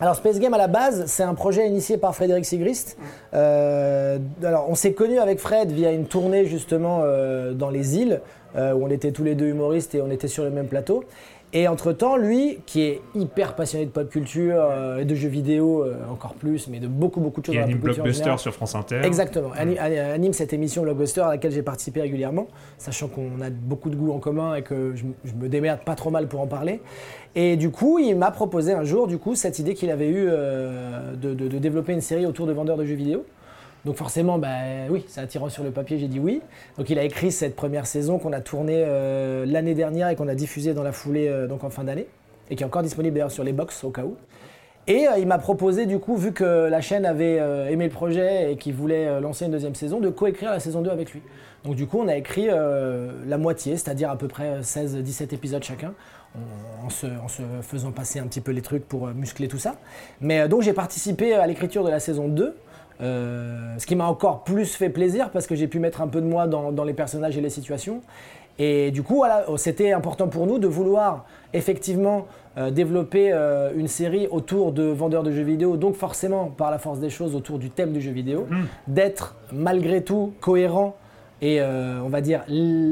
Alors Space Game à la base, c'est un projet initié par Frédéric Sigrist. Euh, alors on s'est connu avec Fred via une tournée justement euh, dans les îles euh, où on était tous les deux humoristes et on était sur le même plateau. Et entre-temps, lui, qui est hyper passionné de pop culture euh, et de jeux vidéo euh, encore plus, mais de beaucoup, beaucoup de choses Il dans la anime pop culture en Blockbuster sur France Inter. Exactement. Ani- Anime cette émission Blockbuster à laquelle j'ai participé régulièrement, sachant qu'on a beaucoup de goûts en commun et que je, me démerde pas trop mal pour en parler. Et du coup, il m'a proposé un jour, du coup, cette idée qu'il avait eue euh, de, de- de développer une série autour de vendeurs de jeux vidéo. Donc forcément, bah, oui, c'est attirant sur le papier, j'ai dit oui. Donc il a écrit cette première saison qu'on a tournée euh, l'année dernière et qu'on a diffusée dans la foulée euh, donc en fin d'année, et qui est encore disponible d'ailleurs sur les box au cas où. Et euh, il m'a proposé, du coup, vu que la chaîne avait aimé le projet et qu'il voulait lancer une deuxième saison, de coécrire la saison 2 avec lui. Donc du coup, on a écrit la moitié, c'est-à-dire à peu près 16-17 épisodes chacun, se, en se faisant passer un petit peu les trucs pour muscler tout ça. Mais donc j'ai participé à l'écriture de la saison 2. Euh, ce qui m'a encore plus fait plaisir parce que j'ai pu mettre un peu de moi dans, dans les personnages et les situations. Et du coup, voilà, c'était important pour nous de vouloir effectivement euh, développer euh, une série autour de vendeurs de jeux vidéo, donc forcément par la force des choses autour du thème du jeu vidéo, d'être malgré tout cohérent et euh, on va dire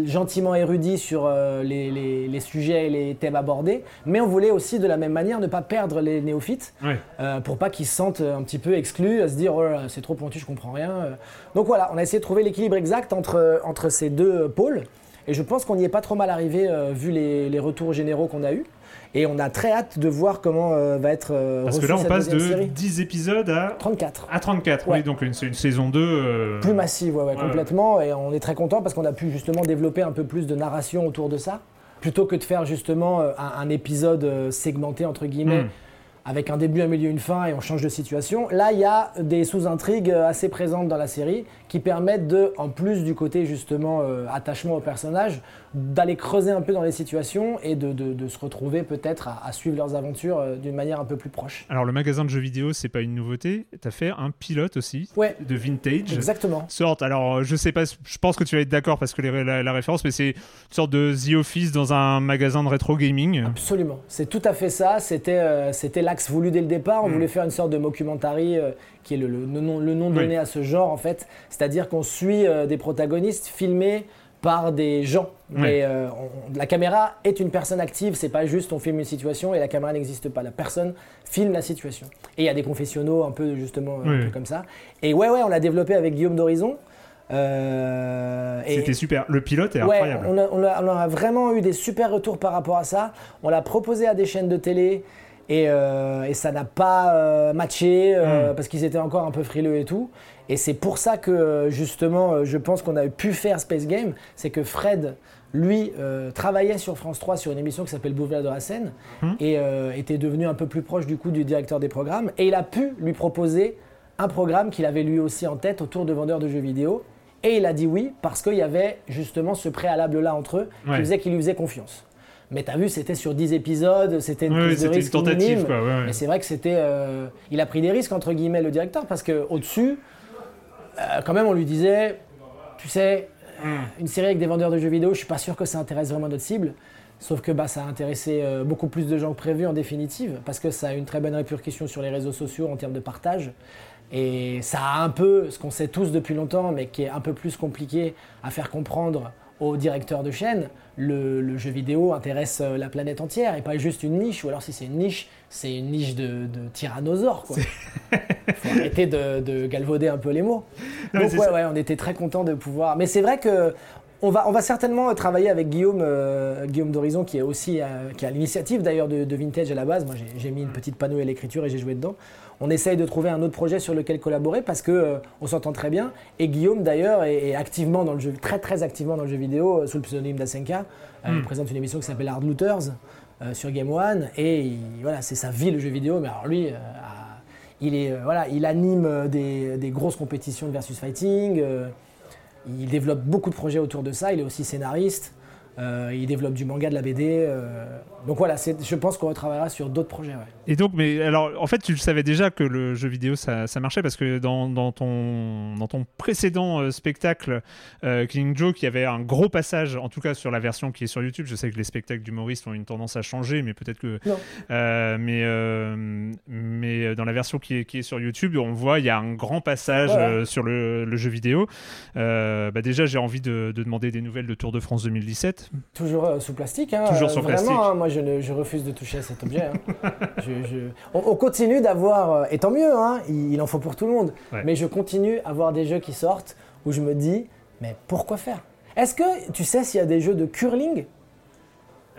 gentiment érudit sur euh, les, les- les sujets et les thèmes abordés, mais on voulait aussi de la même manière ne pas perdre les néophytes Ouais. euh, pour pas qu'ils se sentent un petit peu exclus, à se dire oh c'est trop pointu, je comprends rien. Euh, Donc voilà, on a essayé de trouver l'équilibre exact entre, entre ces deux pôles. Et je pense qu'on n'y est pas trop mal arrivé vu les, les retours généraux qu'on a eus. Et on a très hâte de voir comment euh, va être euh, Parce que là, on passe de série. 10 épisodes à, 34. à 34. Ouais. Oui, donc une, c'est une saison 2. euh, Plus massive, ouais, complètement. Et on est très content parce qu'on a pu justement développer un peu plus de narration autour de ça, plutôt que de faire justement un, un épisode segmenté entre guillemets. Hmm. Avec un début, un milieu, une fin et on change de situation. Là, il y a des sous-intrigues assez présentes dans la série qui permettent de, en plus du côté justement euh, attachement au personnage, d'aller creuser un peu dans les situations et de, de- de se retrouver peut-être à, à suivre leurs aventures euh, d'une manière un peu plus proche. Alors, le magasin de jeux vidéo, c'est pas une nouveauté. T'as fait un pilote aussi Ouais, de vintage. exactement. sorte, alors je sais pas, je pense que tu vas être d'accord parce que les- la, la référence, mais c'est une sorte de The Office dans un magasin de rétro gaming. Absolument, c'est tout à fait ça. C'était euh, c'était l'axe voulu dès le départ. On Mm. voulait faire une sorte de mockumentary euh, qui est le, le- le nom, le nom Oui. donné à ce genre en fait. C'est-à-dire qu'on suit euh, des protagonistes filmés par des gens. Mais euh, on- la caméra est une personne active. C'est pas juste on filme une situation et la caméra n'existe pas. La personne filme la situation. Et il y a des confessionnaux un peu justement un peu comme ça. Et ouais ouais, on l'a développé avec Guillaume d'Horizon. Euh, C'était super. Le pilote est Ouais, incroyable. on a, on a- on a vraiment eu des super retours par rapport à ça. On l'a proposé à des chaînes de télé et, euh, et ça n'a pas euh, matché euh, Mm. parce qu'ils étaient encore un peu frileux et tout. Et c'est pour ça que justement, je pense qu'on a pu faire Space Game, c'est que Fred, lui, travaillait sur France 3 sur une émission qui s'appelle Boulevard de la Seine Mm. et était devenu un peu plus proche du coup du directeur des programmes. Et il a pu lui proposer un programme qu'il avait lui aussi en tête autour de vendeurs de jeux vidéo. Et il a dit oui parce qu'il y avait justement ce préalable-là entre eux qui faisait qu'il lui faisait confiance. Mais t'as vu, c'était sur 10 épisodes, c'était une Oui, prise de une tentative, minime. quoi, ouais, ouais. Mais c'est vrai que c'était, euh, il a pris des risques entre guillemets le directeur parce que au dessus, quand même, on lui disait, tu sais, Hmm. une série avec des vendeurs de jeux vidéo, je suis pas sûr que ça intéresse vraiment notre cible. Sauf que bah, ça a intéressé euh, beaucoup plus de gens que prévu en définitive, parce que ça a une très bonne répercussion sur les réseaux sociaux en termes de partage. Et ça a un peu, ce qu'on sait tous depuis longtemps, mais qui est un peu plus compliqué à faire comprendre aux directeurs de chaîne, le, le jeu vidéo intéresse euh, la planète entière et pas juste une niche, ou alors si c'est une niche, c'est une niche de, de tyrannosaure. Quoi. faut arrêter de, de galvauder un peu les mots. Non, Donc ouais, on était très contents de pouvoir. Mais c'est vrai que on va, on va certainement travailler avec Guillaume, euh, Guillaume d'Horizon, qui est aussi euh, qui a l'initiative d'ailleurs de, de Vintage à la base. Moi, j'ai mis une petite panneau à l'écriture et j'ai joué dedans. On essaye de trouver un autre projet sur lequel collaborer parce que euh, on s'entend très bien. Et Guillaume d'ailleurs est, est activement dans le jeu, très très activement dans le jeu vidéo euh, sous le pseudonyme d'Asenka. Euh, Il présente une émission qui s'appelle Hard Looters sur Game One et il- voilà, c'est sa vie le jeu vidéo. Mais alors lui. il, est, voilà, il anime des, des grosses compétitions de versus fighting, il développe beaucoup de projets autour de ça, il est aussi scénariste. Euh, il développe du manga, de la BD. euh, donc voilà, je pense qu'on retravaillera sur d'autres projets. ouais. Et donc, mais alors, en fait, tu le savais déjà que le jeu vidéo ça, ça marchait parce que dans, dans ton, dans ton précédent euh, spectacle, Joke, il y avait un gros passage, en tout cas sur la version qui est sur YouTube. Je sais que les spectacles d'humoristes ont une tendance à changer, mais peut-être que. Non. Mais, mais dans la version qui est, qui est sur YouTube, on voit, il y a un grand passage Voilà. sur le, le jeu vidéo. Bah déjà, j'ai envie de, de demander des nouvelles de Tour de France 2017. Toujours euh, sous plastique. Hein, Toujours euh, sous vraiment, plastique. hein, moi, je, ne- je refuse de toucher à cet objet. hein. Je- je- On, on continue d'avoir, euh, et tant mieux, il, il en faut pour tout le monde, Ouais. mais je continue à voir des jeux qui sortent où je me dis, mais pourquoi faire? Est-ce que tu sais s'il y a des jeux de curling?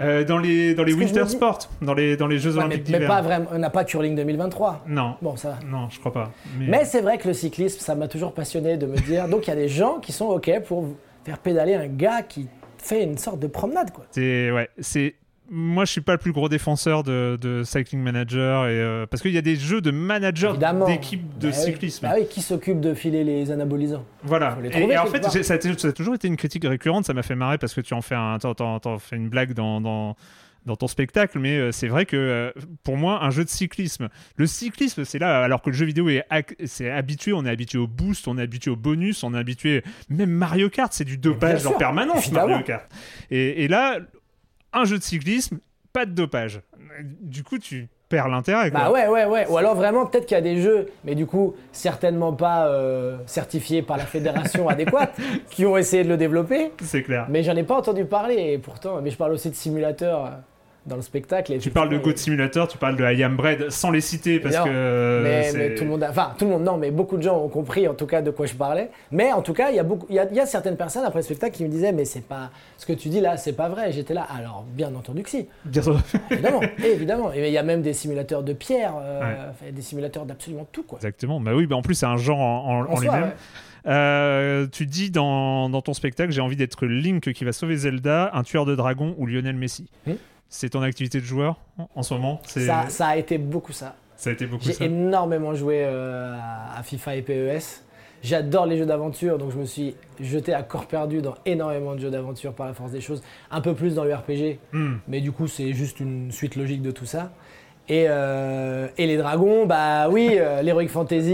Euh, dans les, dans les Winter dis- Sports, dans les, dans les Jeux Ouais, mais, Olympiques mais d'hiver. pas vraiment, on n'a pas curling 2023. Non. Bon, ça. Non, je crois pas. Mais, Mais c'est vrai que le cyclisme, ça m'a toujours passionné de me dire, donc il y a des gens qui sont OK pour faire pédaler un gars qui fait une sorte de promenade, quoi. c'est ouais, c'est moi je suis pas le plus gros défenseur de, de Cycling Manager et euh, parce qu'il y a des jeux de manager d'équipe de Bah oui. cyclisme. Bah oui, qui s'occupe de filer les anabolisants Voilà. Les Et, trouver et en fait, ça a, été- ça a toujours été une critique récurrente. Ça m'a fait marrer parce que tu en fais un, fais une blague dans, dans dans ton spectacle, mais euh, c'est vrai que euh, pour moi, un jeu de cyclisme, le cyclisme, c'est là, alors que le jeu vidéo est c'est habitué, on est habitué au boost, on est habitué au bonus, on est habitué, même Mario Kart, c'est du dopage sûr, en permanence, évidemment. Mario Kart. Et, et là, un jeu de cyclisme, pas de dopage. Du coup, tu perds l'intérêt. Bah ouais, ouais, ouais. Ou alors vraiment, peut-être qu'il y a des jeux, mais du coup, certainement pas euh, certifiés par la fédération adéquate, qui ont essayé de le développer. C'est clair. Mais j'en ai pas entendu parler, et pourtant, mais je parle aussi de simulateurs dans le spectacle. et Tu parles de Goat Simulator, tu parles de I Am Bread, sans les citer parce Non, que. euh, Mais, mais tout le monde, a- enfin tout le monde, non, mais beaucoup de gens ont compris en tout cas de quoi je parlais. Mais en tout cas, il y a beaucoup, il y a, il y a certaines personnes après le spectacle qui me disaient, mais c'est pas ce que tu dis là, c'est pas vrai. J'étais là, alors bien entendu que si, Bien sûr. évidemment, évidemment. Et il y a même des simulateurs de pierre, euh, Ouais. des simulateurs d'absolument tout quoi. Exactement. Bah oui, bah en plus, c'est un genre en, en- lui-même. ouais. Euh, tu dis dans, dans ton spectacle, j'ai envie d'être Link qui va sauver Zelda, un tueur de dragon ou Lionel Messi. C'est ton activité de joueur en- ce moment Ça, ça a été beaucoup ça. ça a été beaucoup J'ai énormément joué euh, à- FIFA et PES. J'adore les jeux d'aventure, donc je me suis jeté à corps perdu dans énormément de jeux d'aventure par la force des choses. Un peu plus dans le RPG, Hmm. mais du coup c'est juste une suite logique de tout ça. Et, euh, et les dragons, bah oui, euh, l'Heroic Fantasy,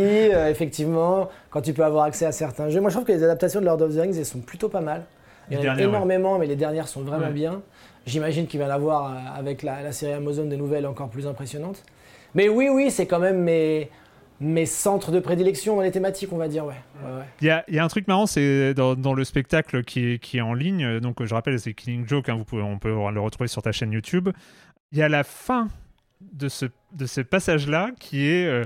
effectivement, quand tu peux avoir accès à certains jeux. Moi je trouve que les adaptations de Lord of the Rings, elles sont plutôt pas mal. Il y en a ouais. énormément, mais les dernières sont vraiment Ouais. bien. J'imagine qu'il va y en avoir euh, avec la, la série Amazon des nouvelles encore plus impressionnantes. Mais oui, oui, c'est quand même mes, mes centres de prédilection dans les thématiques, on va dire, ouais. ouais, ouais. Il y a, il y a un truc marrant, c'est dans, dans le spectacle qui est, qui est en ligne. Donc, je rappelle, c'est Killing Joke. hein, vous pouvez, on peut le retrouver sur ta chaîne YouTube. Il y a la fin de ce, de ce passage-là qui est euh,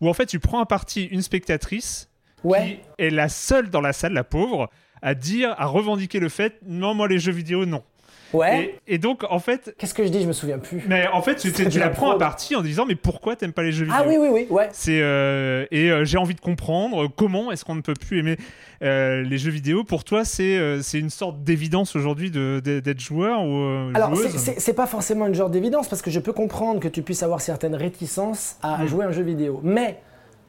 où en fait tu prends à partie une spectatrice Ouais. qui est la seule dans la salle, la pauvre, à dire, à revendiquer le fait, non, moi les jeux vidéo, non. Ouais. Et, et donc en fait, Qu'est-ce que je dis Je me souviens plus. mais en fait, tu, la prends à partie en disant, mais pourquoi t'aimes pas les jeux vidéo Ah oui, oui, oui, ouais. C'est euh, et euh, j'ai envie de comprendre comment est-ce qu'on ne peut plus aimer euh, les jeux vidéo. Pour toi, c'est euh, c'est une sorte d'évidence aujourd'hui de- de- d'être joueur ou euh, Alors, c'est- c'est c'est pas forcément une genre d'évidence parce que je peux comprendre que tu puisses avoir certaines réticences à Mm. jouer à un jeu vidéo. Mais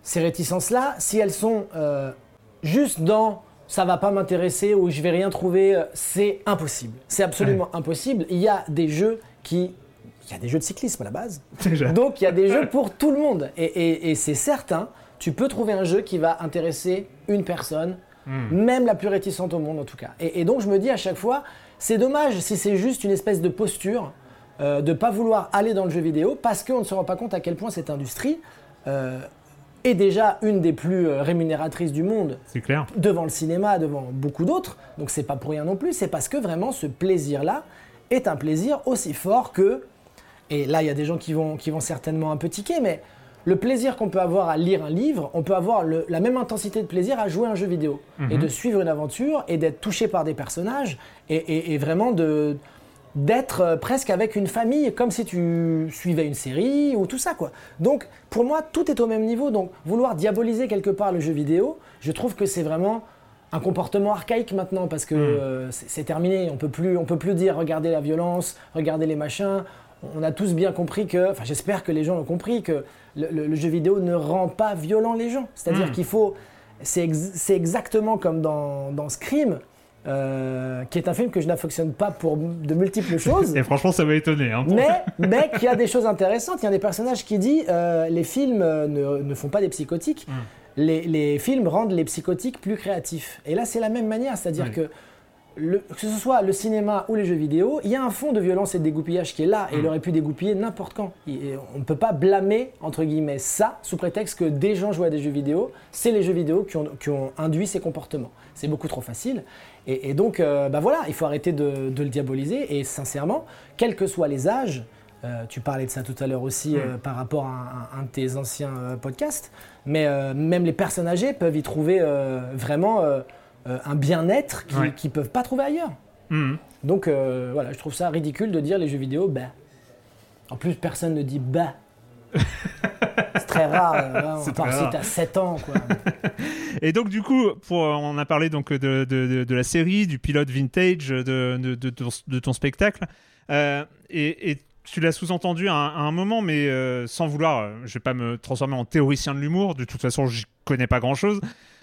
ces réticences-là, si elles sont euh, juste dans ça va pas m'intéresser ou je vais rien trouver, euh, c'est impossible. C'est absolument impossible. Il y a des jeux qui. Il y a des jeux de cyclisme à la base. Déjà. Donc il y a des jeux pour tout le monde. Et, et- et c'est certain, tu peux trouver un jeu qui va intéresser une personne, même la plus réticente au monde en tout cas. Et, et donc je me dis à chaque fois, c'est dommage si c'est juste une espèce de posture euh, de pas vouloir aller dans le jeu vidéo parce qu'on ne se rend pas compte à quel point cette industrie euh, est déjà une des plus euh, rémunératrices du monde C'est clair. devant le cinéma, devant beaucoup d'autres. Donc c'est pas pour rien non plus, c'est parce que vraiment ce plaisir-là est un plaisir aussi fort que, et là il y a des gens qui vont, qui vont certainement un peu tiquer, mais le plaisir qu'on peut avoir à lire un livre, on peut avoir le- la même intensité de plaisir à jouer à un jeu vidéo et de suivre une aventure et d'être touché par des personnages et, et- et vraiment de d'être euh, presque avec une famille, comme si tu suivais une série ou tout ça quoi. Donc pour moi tout est au même niveau. Donc vouloir diaboliser quelque part le jeu vidéo, je trouve que c'est vraiment un comportement archaïque maintenant parce que euh, c'est terminé. On peut plus, on peut plus dire regardez la violence, regardez les machins. On a tous bien compris que, enfin j'espère que les gens ont compris que le, le- le jeu vidéo ne rend pas violent les gens. C'est-à-dire qu'il faut, c'est ex- c'est exactement comme dans, dans Scream. Euh, qui est un film que je n'affectionne pas pour de multiples choses. Et franchement, ça m'a étonné. Hein. Mais, mais qui a des choses intéressantes. Il y a des personnages qui disent euh, les films euh, ne, ne font pas des psychotiques. Mm. Les, les films rendent les psychotiques plus créatifs. Et là, c'est la même manière. C'est-à-dire Oui. que le- que ce soit le cinéma ou les jeux vidéo, il y a un fond de violence et de dégoupillage qui est là. Et Mm. il aurait pu dégoupiller n'importe quand. Et on ne peut pas blâmer, entre guillemets, ça sous prétexte que des gens jouent à des jeux vidéo. C'est les jeux vidéo qui ont, qui ont induit ces comportements. C'est beaucoup trop facile. Et, et donc, euh, bah voilà, il faut arrêter de, de le diaboliser. Et sincèrement, quels que soient les âges, euh, tu parlais de ça tout à l'heure aussi euh, par rapport à un, un de tes anciens podcasts, mais même les personnes âgées peuvent y trouver vraiment un bien-être qu'ils Ouais. ne peuvent pas trouver ailleurs. Mhm. Donc voilà, je trouve ça ridicule de dire les jeux vidéo, bah. En plus, personne ne dit bah. C'est très rare, C'est à part si t'as 7 ans, quoi. Et donc du coup, pour, on a parlé donc de, de, de- de la série, du pilote vintage, de, ton, spectacle, Euh, et, et tu l'as sous-entendu à, un- à un moment, mais euh, sans vouloir, euh, je vais pas me transformer en théoricien de l'humour. De toute façon, j'y connais pas grand-chose.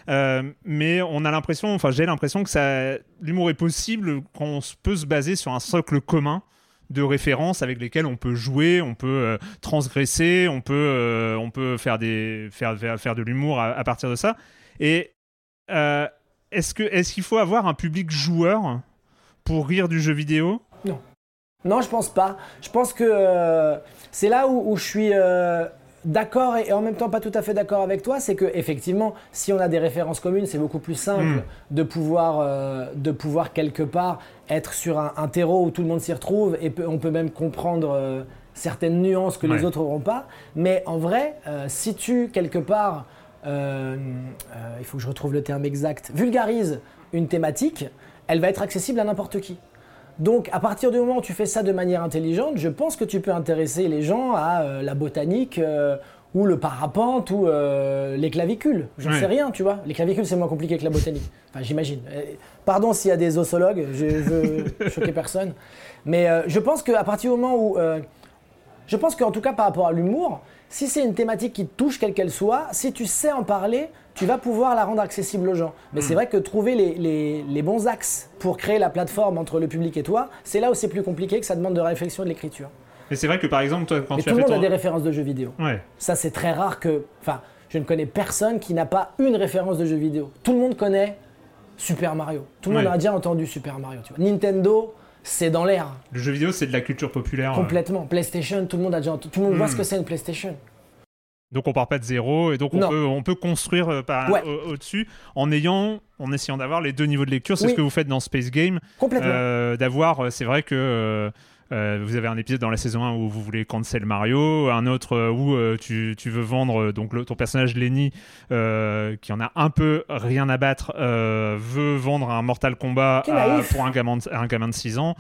Euh, mais on a l'impression, enfin j'ai l'impression que ça, l'humour est possible, qu'on s- peut se baser sur un socle commun de références avec lesquelles on peut jouer, on peut euh, transgresser, on peut, euh, on peut faire, des, faire, faire, faire de l'humour à, partir de ça. Et euh, est-ce qu'il faut avoir un public joueur pour rire du jeu vidéo? Non, je pense pas. Je pense que c'est là où, je suis d'accord et, en même temps pas tout à fait d'accord avec toi. C'est que effectivement, si on a des références communes, c'est beaucoup plus simple Mm. de pouvoir euh, de pouvoir quelque part être sur un, un terreau où tout le monde s'y retrouve et peut- on peut même comprendre euh, certaines nuances que les autres n'auront pas. Mais en vrai, euh, si tu quelque part, il faut que je retrouve le terme exact, vulgarise une thématique, elle va être accessible à n'importe qui. Donc, à partir du moment où tu fais ça de manière intelligente, je pense que tu peux intéresser les gens à euh, la botanique euh, ou le parapente ou euh, les clavicules. J'en Ouais. sais rien, tu vois. Les clavicules, c'est moins compliqué que la botanique. Enfin, j'imagine. Pardon s'il y a des zoologues, je veux choquer personne. Mais je pense qu'à partir du moment où. je pense qu'en tout cas, par rapport à l'humour, si c'est une thématique qui te touche, quelle qu'elle soit, si tu sais en parler, tu vas pouvoir la rendre accessible aux gens. Mais c'est vrai que trouver les, les- les bons axes pour créer la plateforme entre le public et toi, c'est là où c'est plus compliqué, que ça demande de réflexion et de l'écriture. Mais c'est vrai que par exemple, toi, quand Et tu tout le as fait monde a des références de jeux vidéo. Ouais. Ça, c'est très rare que. Enfin, je ne connais personne qui n'a pas une référence de jeu vidéo. Tout le monde connaît Super Mario. Tout le monde a déjà entendu Super Mario. Tu vois. Nintendo, c'est dans l'air. Le jeu vidéo, c'est de la culture populaire. euh. Complètement. PlayStation, tout le monde a déjà entendu. Tout le monde voit Mm. ce que c'est une PlayStation. Donc on part pas de zéro et donc on peut, on peut construire euh, par- Ouais. au- au-dessus en ayant, en essayant d'avoir les deux niveaux de lecture. C'est Oui. ce que vous faites dans Space Game. Complètement. Euh, d'avoir, euh, c'est vrai que euh, vous avez un épisode dans la saison 1 où vous voulez cancel Mario, un autre où euh, tu, tu veux vendre, donc le- ton personnage Lenny, euh, qui en a un peu rien à battre, veut vendre un Mortal Kombat à- pour un gamin, de, un gamin de 6 ans.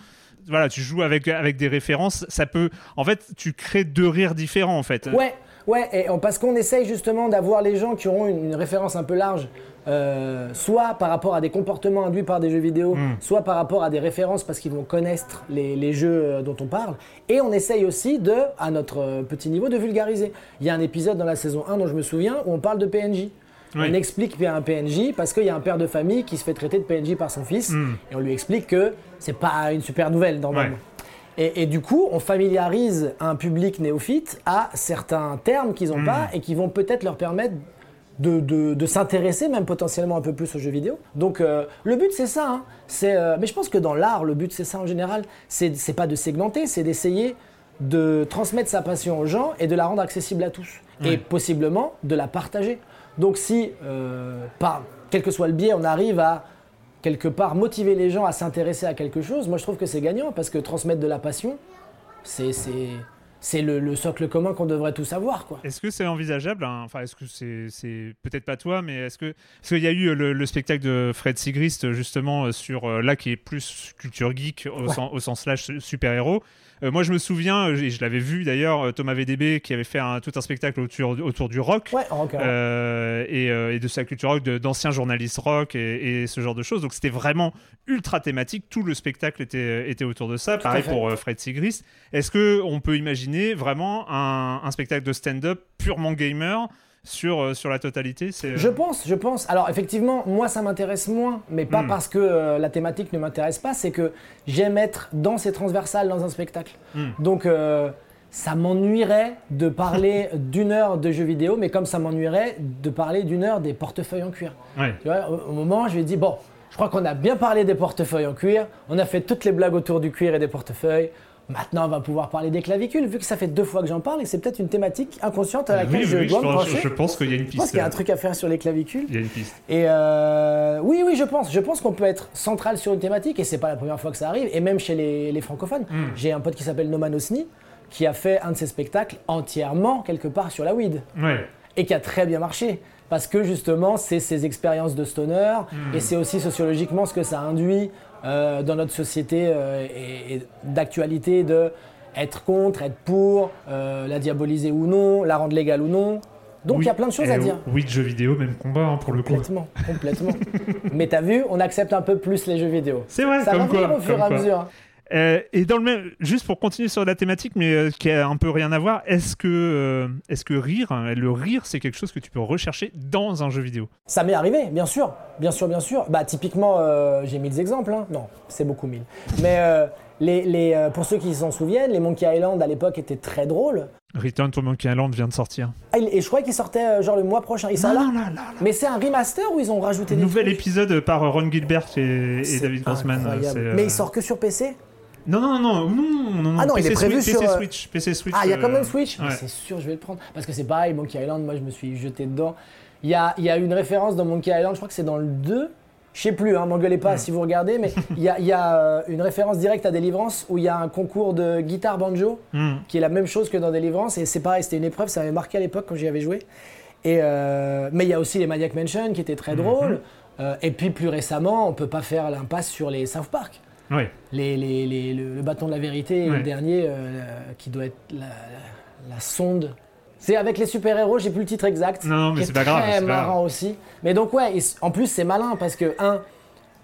Voilà, tu joues avec, avec des références, ça peut... En fait, tu crées deux rires différents, en fait. Ouais, ouais, et parce qu'on essaye justement d'avoir les gens qui auront une, une référence un peu large, euh, soit par rapport à des comportements induits par des jeux vidéo, Mm. soit par rapport à des références parce qu'ils vont connaître les, les jeux euh, dont on parle. Et on essaye aussi de, à notre euh, petit niveau, de vulgariser. Il y a un épisode dans la saison 1 dont je me souviens où on parle de PNJ. Oui. On explique qu'il y a un PNJ parce qu'il y a un père de famille qui se fait traiter de PNJ par son fils. Mm. Et on lui explique que c'est pas une super nouvelle normalement. Ouais. Et, et du coup, on familiarise un public néophyte à certains termes qu'ils n'ont Mm. pas et qui vont peut-être leur permettre de, de- de s'intéresser même potentiellement un peu plus aux jeux vidéo. Donc euh, le but c'est ça. hein. C'est, euh, mais je pense que dans l'art, le but c'est ça en général. C'est, c'est pas de segmenter, c'est d'essayer de transmettre sa passion aux gens et de la rendre accessible à tous. Ouais. Et possiblement de la partager. Donc si, euh, par quel que soit le biais, on arrive à quelque part motiver les gens à s'intéresser à quelque chose, moi je trouve que c'est gagnant parce que transmettre de la passion, c'est, c'est, le, le socle commun qu'on devrait tous avoir. Quoi. Est-ce que c'est envisageable hein, Enfin, est-ce que c'est, peut-être pas toi, mais est-ce que parce qu'il y a eu le, le spectacle de Fred Sigrist justement euh, sur euh, là qui est plus culture geek au, Ouais. sens, au sens slash super héros. moi, je me souviens, euh, et je l'avais vu d'ailleurs, euh, Thomas VDB qui avait fait un- tout un spectacle autour, autour du rock. Ouais, Euh, et, euh, et de sa culture rock, d'anciens journalistes rock et, et ce genre de choses. Donc c'était vraiment ultra thématique. Tout le spectacle était, était autour de ça. Pareil pour euh, Fred Sigrist. Est-ce que on peut imaginer vraiment un, un spectacle de stand-up purement gamer sur, euh, sur la totalité c'est, euh, Je pense, je pense. Alors effectivement, moi ça m'intéresse moins, mais pas Hmm. parce que euh, la thématique ne m'intéresse pas, c'est que j'aime être dans ces transversales dans un spectacle. Hmm. Donc euh, ça m'ennuierait de parler d'une heure de jeux vidéo, mais comme ça m'ennuierait de parler d'une heure des portefeuilles en cuir. Ouais. Tu vois, au, au moment, je lui ai dit bon, je crois qu'on a bien parlé des portefeuilles en cuir, on a fait toutes les blagues autour du cuir et des portefeuilles. Maintenant, on va pouvoir parler des clavicules, vu que ça fait deux fois que j'en parle et c'est peut-être une thématique inconsciente à laquelle Oui, je oui, dois je, me pense, pencher. je pense qu'il y a une Je pense piste. qu'il y a un truc à faire sur les clavicules. Il y a une piste. Et euh, oui, oui, je pense. Je pense qu'on peut être central sur une thématique et c'est pas la première fois que ça arrive. Et même chez les, les francophones, Hmm. j'ai un pote qui s'appelle Noman Osni qui a fait un de ses spectacles entièrement quelque part sur la weed Ouais. et qui a très bien marché. Parce que justement, c'est ses expériences de stoner Hmm. et c'est aussi sociologiquement ce que ça induit euh, dans notre société euh, et, et d'actualité de être contre, être pour, euh, la diaboliser ou non, la rendre légale ou non. Donc il y a plein de choses à dire. Oui, de jeux vidéo, même combat hein, pour le coup. Complètement, complètement. Mais t'as vu, on accepte un peu plus les jeux vidéo. C'est vrai, Ça comme va venir au fur et à mesure. Euh, et dans le même, juste pour continuer sur la thématique, mais euh, qui a un peu rien à voir, est-ce que, euh, est-ce que rire, hein, le rire, c'est quelque chose que tu peux rechercher dans un jeu vidéo? Ça m'est arrivé, bien sûr, bien sûr, bien sûr. Bah typiquement, j'ai mis des exemples. hein. Non, c'est beaucoup mille. Mais les, les, pour ceux qui s'en souviennent, les Monkey Island à l'époque étaient très drôles. Return to Monkey Island vient de sortir. Ah, et je crois qu'ils sortaient euh, genre le mois prochain. Là. Mais c'est un remaster ou ils ont rajouté des Nouvel épisode par Ron Gilbert et, et David Grossman. Mais il sort que sur PC Non, non, non, non, non, non, Ah non, il PC est prévu Switch, sur, PC euh, Switch, PC Switch. Ah, il y a quand euh, même Switch ouais. C'est sûr, je vais le prendre. Parce que c'est pareil, Monkey Island, moi je me suis jeté dedans. Il y a, il y a une référence dans Monkey Island, je crois que c'est dans le 2. Je sais plus, hein, m'engueulez pas si vous regardez, mais il y a, il y a, euh, une référence directe à Délivrance où il y a un concours de guitare banjo Hmm. qui est la même chose que dans Délivrance. Et c'est pareil, c'était une épreuve, ça m'avait marqué à l'époque quand j'y avais joué. Et euh, mais il y a aussi les Maniac Mansion qui étaient très drôles. Euh, et puis plus récemment, on peut pas faire l'impasse sur les South Park Ouais. les, les- les- le, le bâton de la vérité et le dernier euh, qui doit être la, la- la sonde. C'est avec les super-héros, j'ai plus le titre exact. Non, non, mais c'est pas grave, c'est pas marrant grave. aussi. Mais donc ouais, et en plus c'est malin parce que un,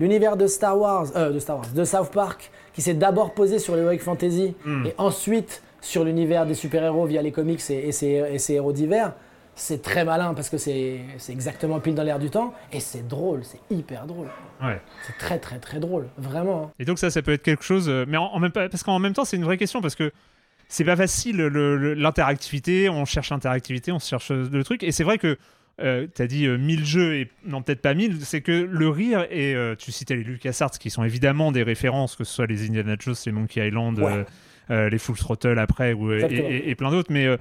l'univers de Star Wars, euh, de Star Wars, de South Park, qui s'est d'abord posé sur l'heroic fantasy Hmm. et ensuite sur l'univers des super-héros via les comics et, et ses, et ses héros divers. C'est très malin parce que c'est exactement pile dans l'air du temps et c'est drôle, c'est hyper drôle. Ouais. C'est très très très drôle, vraiment. hein. Et donc ça, ça peut être quelque chose, euh, mais en, en même parce qu'en même temps, c'est une vraie question parce que c'est pas facile le- le- l'interactivité. On cherche l'interactivité, on cherche euh, le truc, et c'est vrai que euh, t'as dit euh, 1000 jeux et non peut-être pas 1000, c'est que le rire et euh, tu citais les LucasArts qui sont évidemment des références, que ce soit les Indiana Jones, les Monkey Island, Ouais. euh, euh, les Full Throttle après ou, et, et- et plein d'autres, mais euh,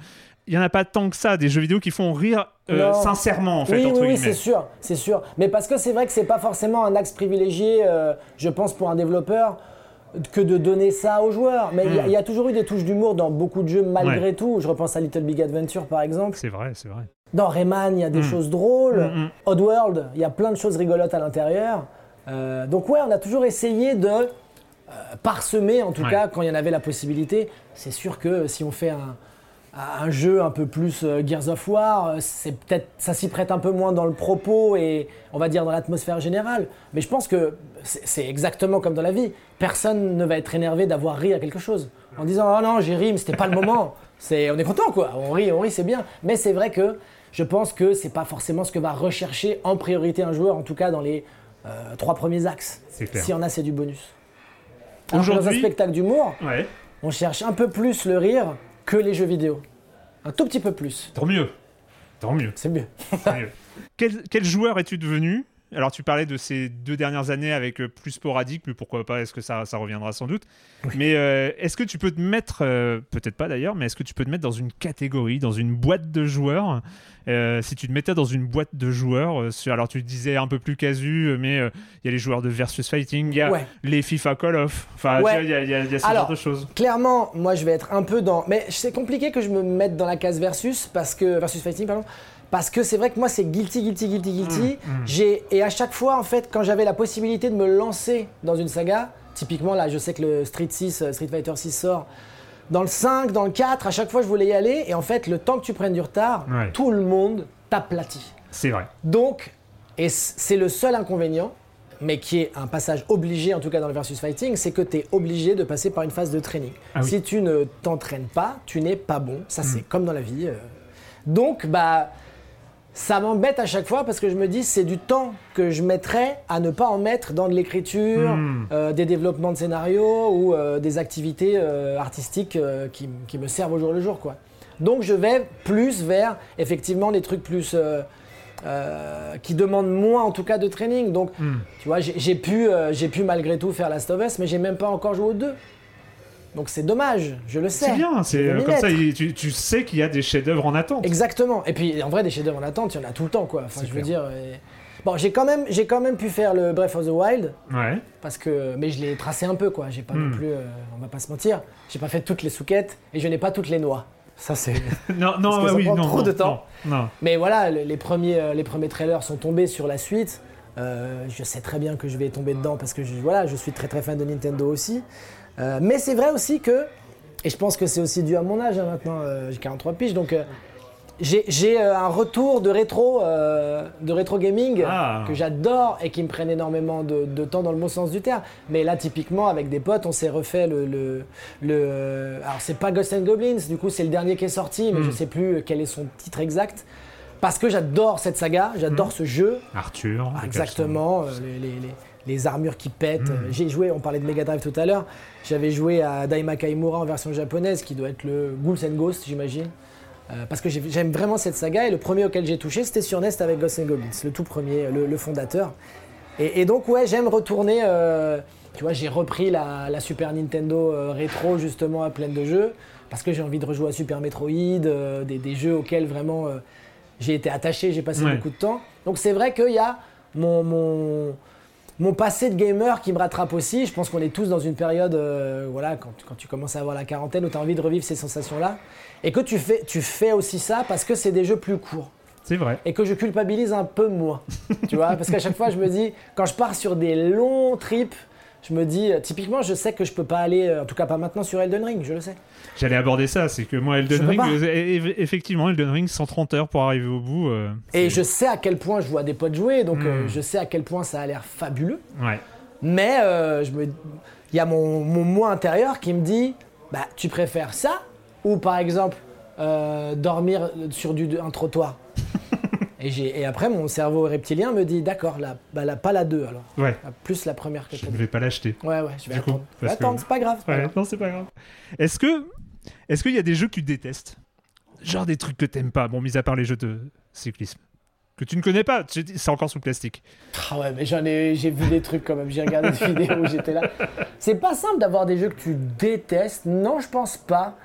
il y en a pas tant que ça des jeux vidéo qui font rire euh, sincèrement en fait oui, entre oui, c'est sûr, c'est sûr. Mais parce que c'est vrai que c'est pas forcément un axe privilégié, euh, je pense, pour un développeur, que de donner ça aux joueurs. Mais il y a- Mm. y, a toujours eu des touches d'humour dans beaucoup de jeux malgré tout. Je repense à Little Big Adventure par exemple. C'est vrai, c'est vrai. Dans Rayman, il y a des Mm. choses drôles. Mm. Oddworld, il y a plein de choses rigolotes à l'intérieur. Euh, donc ouais, on a toujours essayé de parsemer, en tout Ouais. cas, quand il y en avait la possibilité. C'est sûr que si on fait un, un jeu un peu plus euh, Gears of War, euh, c'est peut-être ça s'y prête un peu moins dans le propos et on va dire dans l'atmosphère générale. Mais je pense que c'est exactement comme dans la vie. Personne ne va être énervé d'avoir ri à quelque chose en disant oh non j'ai ri mais c'était pas le moment. C'est on est content quoi. On rit, on rit c'est bien. Mais c'est vrai que je pense que c'est pas forcément ce que va rechercher en priorité un joueur, en tout cas dans les euh, trois premiers axes. Y en a, c'est du bonus. Que dans un Aujourd'hui- spectacle d'humour, Ouais. on cherche un peu plus le rire que les jeux vidéo. Un tout petit peu plus. Tant mieux. Tant mieux. C'est mieux. Mieux. quel, quel joueur es-tu devenu Alors, tu parlais de ces deux dernières années avec plus sporadique, mais pourquoi pas Est-ce que ça, ça reviendra sans doute Mais euh, est-ce que tu peux te mettre, euh, peut-être pas d'ailleurs, mais est-ce que tu peux te mettre dans une catégorie, dans une boîte de joueurs Euh, Si tu te mettais dans une boîte de joueurs, sur- alors tu disais un peu plus casu, mais il y a les joueurs de versus fighting, il y a Ouais. les FIFA Call of, enfin, Ouais. il y, a- y a, il y a ce Alors, genre de choses. Clairement, moi je vais être un peu dans. Mais c'est compliqué que je me mette dans la case versus parce que versus fighting pardon. Parce que c'est vrai que moi c'est guilty, guilty, guilty, guilty. J'ai et à chaque fois en fait quand j'avais la possibilité de me lancer dans une saga, typiquement là je sais que le Street 6, euh, Street Fighter 6 sort. Dans le 5, dans le 4, à chaque fois je voulais y aller et en fait le temps que tu prennes du retard, Ouais. tout le monde t'aplatit. C'est vrai. Donc, et c'est le seul inconvénient, mais qui est un passage obligé, en tout cas dans le versus fighting, c'est que tu es obligé de passer par une phase de training. Ah oui. Si tu ne t'entraînes pas, tu n'es pas bon. Ça, c'est comme dans la vie. euh. Donc, bah, ça m'embête à chaque fois parce que je me dis c'est du temps que je mettrais à ne pas en mettre dans de l'écriture, Hmm. euh, des développements de scénarios ou euh, des activités euh, artistiques qui, qui me servent au jour le jour. Quoi. Donc je vais plus vers effectivement des trucs plus qui demandent moins en tout cas de training. Donc Hmm. tu vois, j'ai pu, j'ai pu malgré tout faire Last of Us, mais j'ai même pas encore joué aux deux. Donc c'est dommage, je le sais. C'est bien, c'est euh, comme ça, il- tu, tu sais qu'il y a des chefs-d'œuvre en attente. Exactement. Et puis en vrai, des chefs-d'œuvre en attente, il y en a tout le temps, quoi. Enfin, je veux dire. et- Bon, j'ai quand même, j'ai quand même pu faire le Breath of the Wild Ouais. parce que, mais je l'ai tracé un peu, quoi. J'ai pas Hmm. non plus, euh, on va pas se mentir, j'ai pas fait toutes les souquettes et je n'ai pas toutes les noix. Ça c'est. Non, non, Parce que ça oui, prend non, trop non, de temps. Non, non. mais voilà, le- les premiers, euh, les premiers trailers sont tombés sur la suite. Euh, je sais très bien que je vais tomber dedans parce que je, voilà, je suis très très fan de Nintendo aussi. Euh, mais c'est vrai aussi que, et je pense que c'est aussi dû à mon âge hein, maintenant, euh, j'ai 43 piges, donc euh, j'ai un retour de rétro, de rétro gaming Ah. que j'adore et qui me prenne énormément de, de temps dans le bon sens du terme. Mais là, typiquement, avec des potes, on s'est refait le, le, le- alors c'est pas Ghosts and Goblins, du coup c'est le dernier qui est sorti, mais Hmm. je sais plus quel est son titre exact. Parce que j'adore cette saga, j'adore ce jeu. Arthur. Ah, exactement, les, les- les- les armures qui pètent. Hmm. J'ai joué, on parlait de Mega Drive tout à l'heure, j'avais joué à Daima Kaimura en version japonaise, qui doit être le Ghouls and Ghosts, j'imagine. Euh, parce que j'ai- j'aime vraiment cette saga, et le premier auquel j'ai touché, c'était sur NES avec Ghosts and Goblins, le tout premier, le, le fondateur. Et, et donc, ouais, j'aime retourner. euh, tu vois, j'ai repris la, la Super Nintendo euh, rétro, justement, à pleine de jeux, parce que j'ai envie de rejouer à Super Metroid, euh, des, des jeux auxquels vraiment j'ai été attaché, j'ai passé Ouais. beaucoup de temps. Donc, c'est vrai qu'il y a mon, mon, mon passé de gamer qui me rattrape aussi. Je pense qu'on est tous dans une période, euh, voilà, quand, quand tu commences à avoir la quarantaine, où tu as envie de revivre ces sensations-là. Et que tu fais, tu fais aussi ça parce que c'est des jeux plus courts C'est vrai. et que je culpabilise un peu moins. tu vois, parce qu'à chaque fois, je me dis, quand je pars sur des longs trips, je me dis, euh, typiquement, je sais que je peux pas aller, euh, en tout cas pas maintenant sur Elden Ring, je le sais. J'allais aborder ça, c'est que moi, Elden Ring, effectivement, Elden Ring, 130 heures pour arriver au bout. euh, Et je sais à quel point je vois des potes jouer, donc euh, Hmm. je sais à quel point ça a l'air fabuleux. Ouais. Mais euh, je me, il y a mon, mon moi intérieur qui me dit, bah, tu préfères ça ou par exemple dormir sur du, un trottoir? Et, après, mon cerveau reptilien me dit, d'accord, là, bah, pas la 2 alors, Ouais. Ah, plus la première que Je ne vais pas l'acheter. Ouais, ouais, je vais Du coup. Je vais que- c'est pas grave. c'est pas Ouais, grave. non, c'est pas grave. Est-ce que, est-ce qu'il y a des jeux que tu détestes? Genre des trucs que t'aimes pas, bon, mis à part les jeux de cyclisme. Que tu ne connais pas, c'est encore sous plastique. Ah ouais, mais j'en ai, j'ai vu des trucs quand même. J'ai regardé des vidéos où j'étais là. C'est pas simple d'avoir des jeux que tu détestes. Non, je pense pas.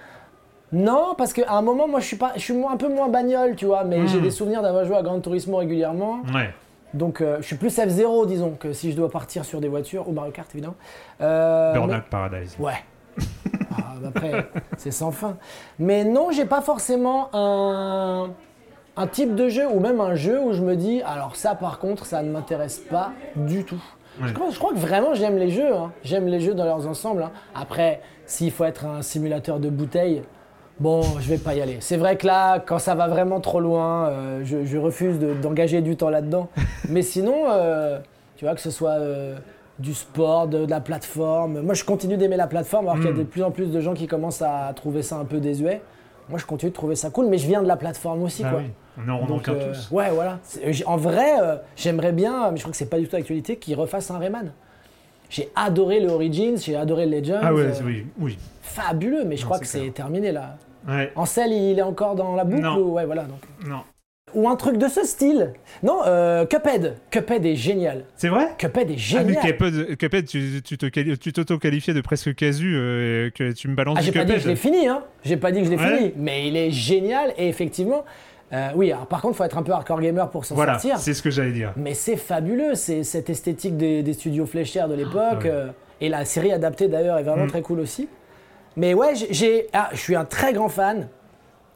Non, parce qu'à un moment, moi, je suis pas, je suis moins- un peu moins bagnole, tu vois. Mais Hmm. j'ai des souvenirs d'avoir joué à Gran Turismo régulièrement. Ouais. Donc, euh, je suis plus F0, disons, que si je dois partir sur des voitures ou Mario Kart, évidemment. Euh, mais- Burnout Paradise. Ouais. Ah, bah après, c'est sans fin. Mais non, j'ai pas forcément un, un type de jeu ou même un jeu où je me dis, alors ça par contre, ça ne m'intéresse pas du tout. Ouais. Je, crois, je crois que vraiment j'aime les jeux. hein. J'aime les jeux dans leurs ensembles. hein. Après, s'il faut être un simulateur de bouteille, bon, je vais pas y aller. C'est vrai que là, quand ça va vraiment trop loin, euh, je, je refuse de- d'engager du temps là-dedans. Mais sinon, euh, tu vois, que ce soit euh, du sport, de, de la plateforme. Moi, je continue d'aimer la plateforme, alors qu'il y a Mm. de plus en plus de gens qui commencent à trouver ça un peu désuet. Moi, je continue de trouver ça cool, mais je viens de la plateforme aussi, Ah quoi. oui. On en, on en Donc, tous. ouais, voilà. En vrai, j'aimerais bien, mais je crois que c'est pas du tout d'actualité, qu'ils refassent un Rayman. J'ai adoré le Origins, j'ai adoré le Legends. Ah ouais, oui, oui. Fabuleux, mais je Non, crois que c'est terminé là. Ouais. Ansel, il est encore dans la boucle Non. ou... Ouais, voilà. Donc. Non. Ou un truc de ce style. Non, euh, Cuphead. Cuphead est génial. C'est vrai? Cuphead est Ah, mais génial. Cuphead, Cuphead, tu, tu te tu t'auto-qualifiais de presque casu euh, que tu me balances Ah, j'ai pas dit que je l'ai fini, hein. J'ai pas dit que je l'ai Ouais. fini. Mais il est génial et effectivement. euh, oui, alors par contre, faut être un peu hardcore gamer pour s'en Voilà, sortir. c'est ce que j'allais dire. Mais c'est fabuleux, c'est cette esthétique des, des studios fléchières de l'époque. ouais. euh, et la série adaptée d'ailleurs est vraiment Mm. très cool aussi. Mais ouais, j'ai- ah, je suis un très grand fan.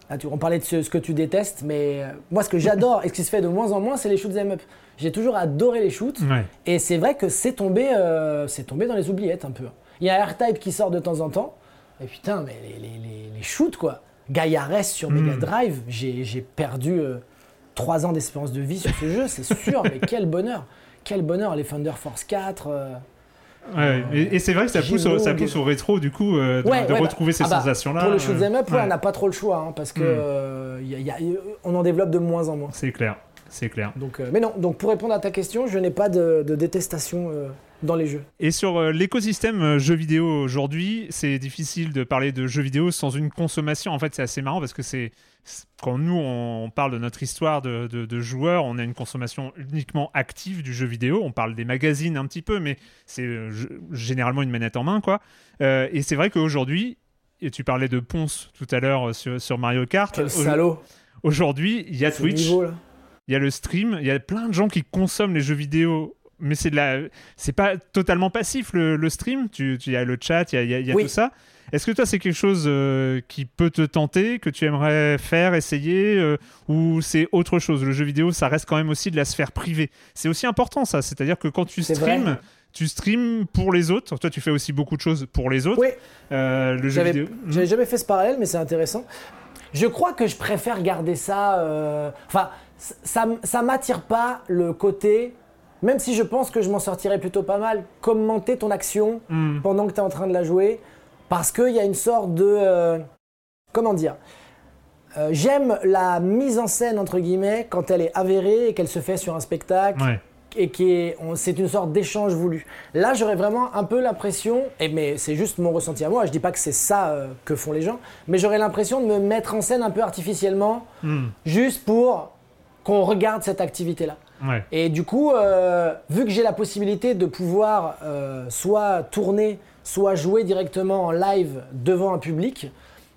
Ah, tu- on parlait de ce, ce que tu détestes, mais euh, moi ce que j'adore et ce qui se fait de moins en moins, c'est les shoots 'em up. J'ai toujours adoré les shoots. Ouais. Et c'est vrai que c'est tombé, euh, c'est tombé dans les oubliettes un peu. Il y a R-Type qui sort de temps en temps. Et putain, mais les, les, les, les shoots quoi. Gaia Rest sur Mega Mm. Drive, j'ai j'ai perdu 3 ans d'espérance de vie sur ce jeu, c'est sûr. mais quel bonheur, quel bonheur. Les Thunder Force 4. Euh, Ouais, et, et c'est vrai que ça pousse, au, ça G-Vogue. pousse au rétro, du coup, euh, de, Ouais, de ouais, bah, retrouver ces ah bah, sensations-là. Pour le euh, shoot'em up, ouais, ouais. on n'a pas trop le choix, hein, parce que Mm. euh, y a- y a- on en développe de moins en moins. C'est clair, c'est clair. Donc, euh, mais non, donc pour répondre à ta question, je n'ai pas de, de détestation euh, dans les jeux. Et sur euh, l'écosystème euh, jeux vidéo aujourd'hui, c'est difficile de parler de jeux vidéo sans une consommation. En fait, c'est assez marrant parce que c'est quand nous on parle de notre histoire de, de- de joueurs, on a une consommation uniquement active du jeu vidéo. On parle des magazines un petit peu, mais c'est euh, généralement une manette en main, quoi. Euh, et c'est vrai qu'aujourd'hui, et tu parlais de Ponce tout à l'heure sur, sur Mario Kart. Quel Au- salaud Aujourd'hui, il y a Twitch. il y a le stream, il y a plein de gens qui consomment les jeux vidéo, mais c'est de la, c'est pas totalement passif le, le stream. Tu, tu- il y a le chat, il y a, il y a- il y a Oui. tout ça. Est-ce que toi c'est quelque chose euh, qui peut te tenter, que tu aimerais faire, essayer, euh, ou c'est autre chose? Le jeu vidéo, ça reste quand même aussi de la sphère privée. C'est aussi important ça, c'est-à-dire que quand tu streams, tu streams pour les autres. Toi, tu fais aussi beaucoup de choses pour les autres. Oui, Euh, le jeu vidéo. j'avais jamais fait ce parallèle, mais c'est intéressant. Je crois que je préfère garder ça. euh, Enfin, ça, ça m'attire pas le côté. Même si je pense que je m'en sortirais plutôt pas mal, commenter ton action Hmm. pendant que tu es en train de la jouer, parce qu'il y a une sorte de... euh, comment dire Euh, J'aime la mise en scène, entre guillemets, quand elle est avérée et qu'elle se fait sur un spectacle, Ouais. et qui on- c'est une sorte d'échange voulu. Là, j'aurais vraiment un peu l'impression, et mais c'est juste mon ressenti à moi, je dis pas que c'est ça euh, que font les gens, mais j'aurais l'impression de me mettre en scène un peu artificiellement, Hmm. juste pour qu'on regarde cette activité-là. Ouais. Et du coup, euh, vu que j'ai la possibilité de pouvoir euh, soit tourner, soit jouer directement en live devant un public,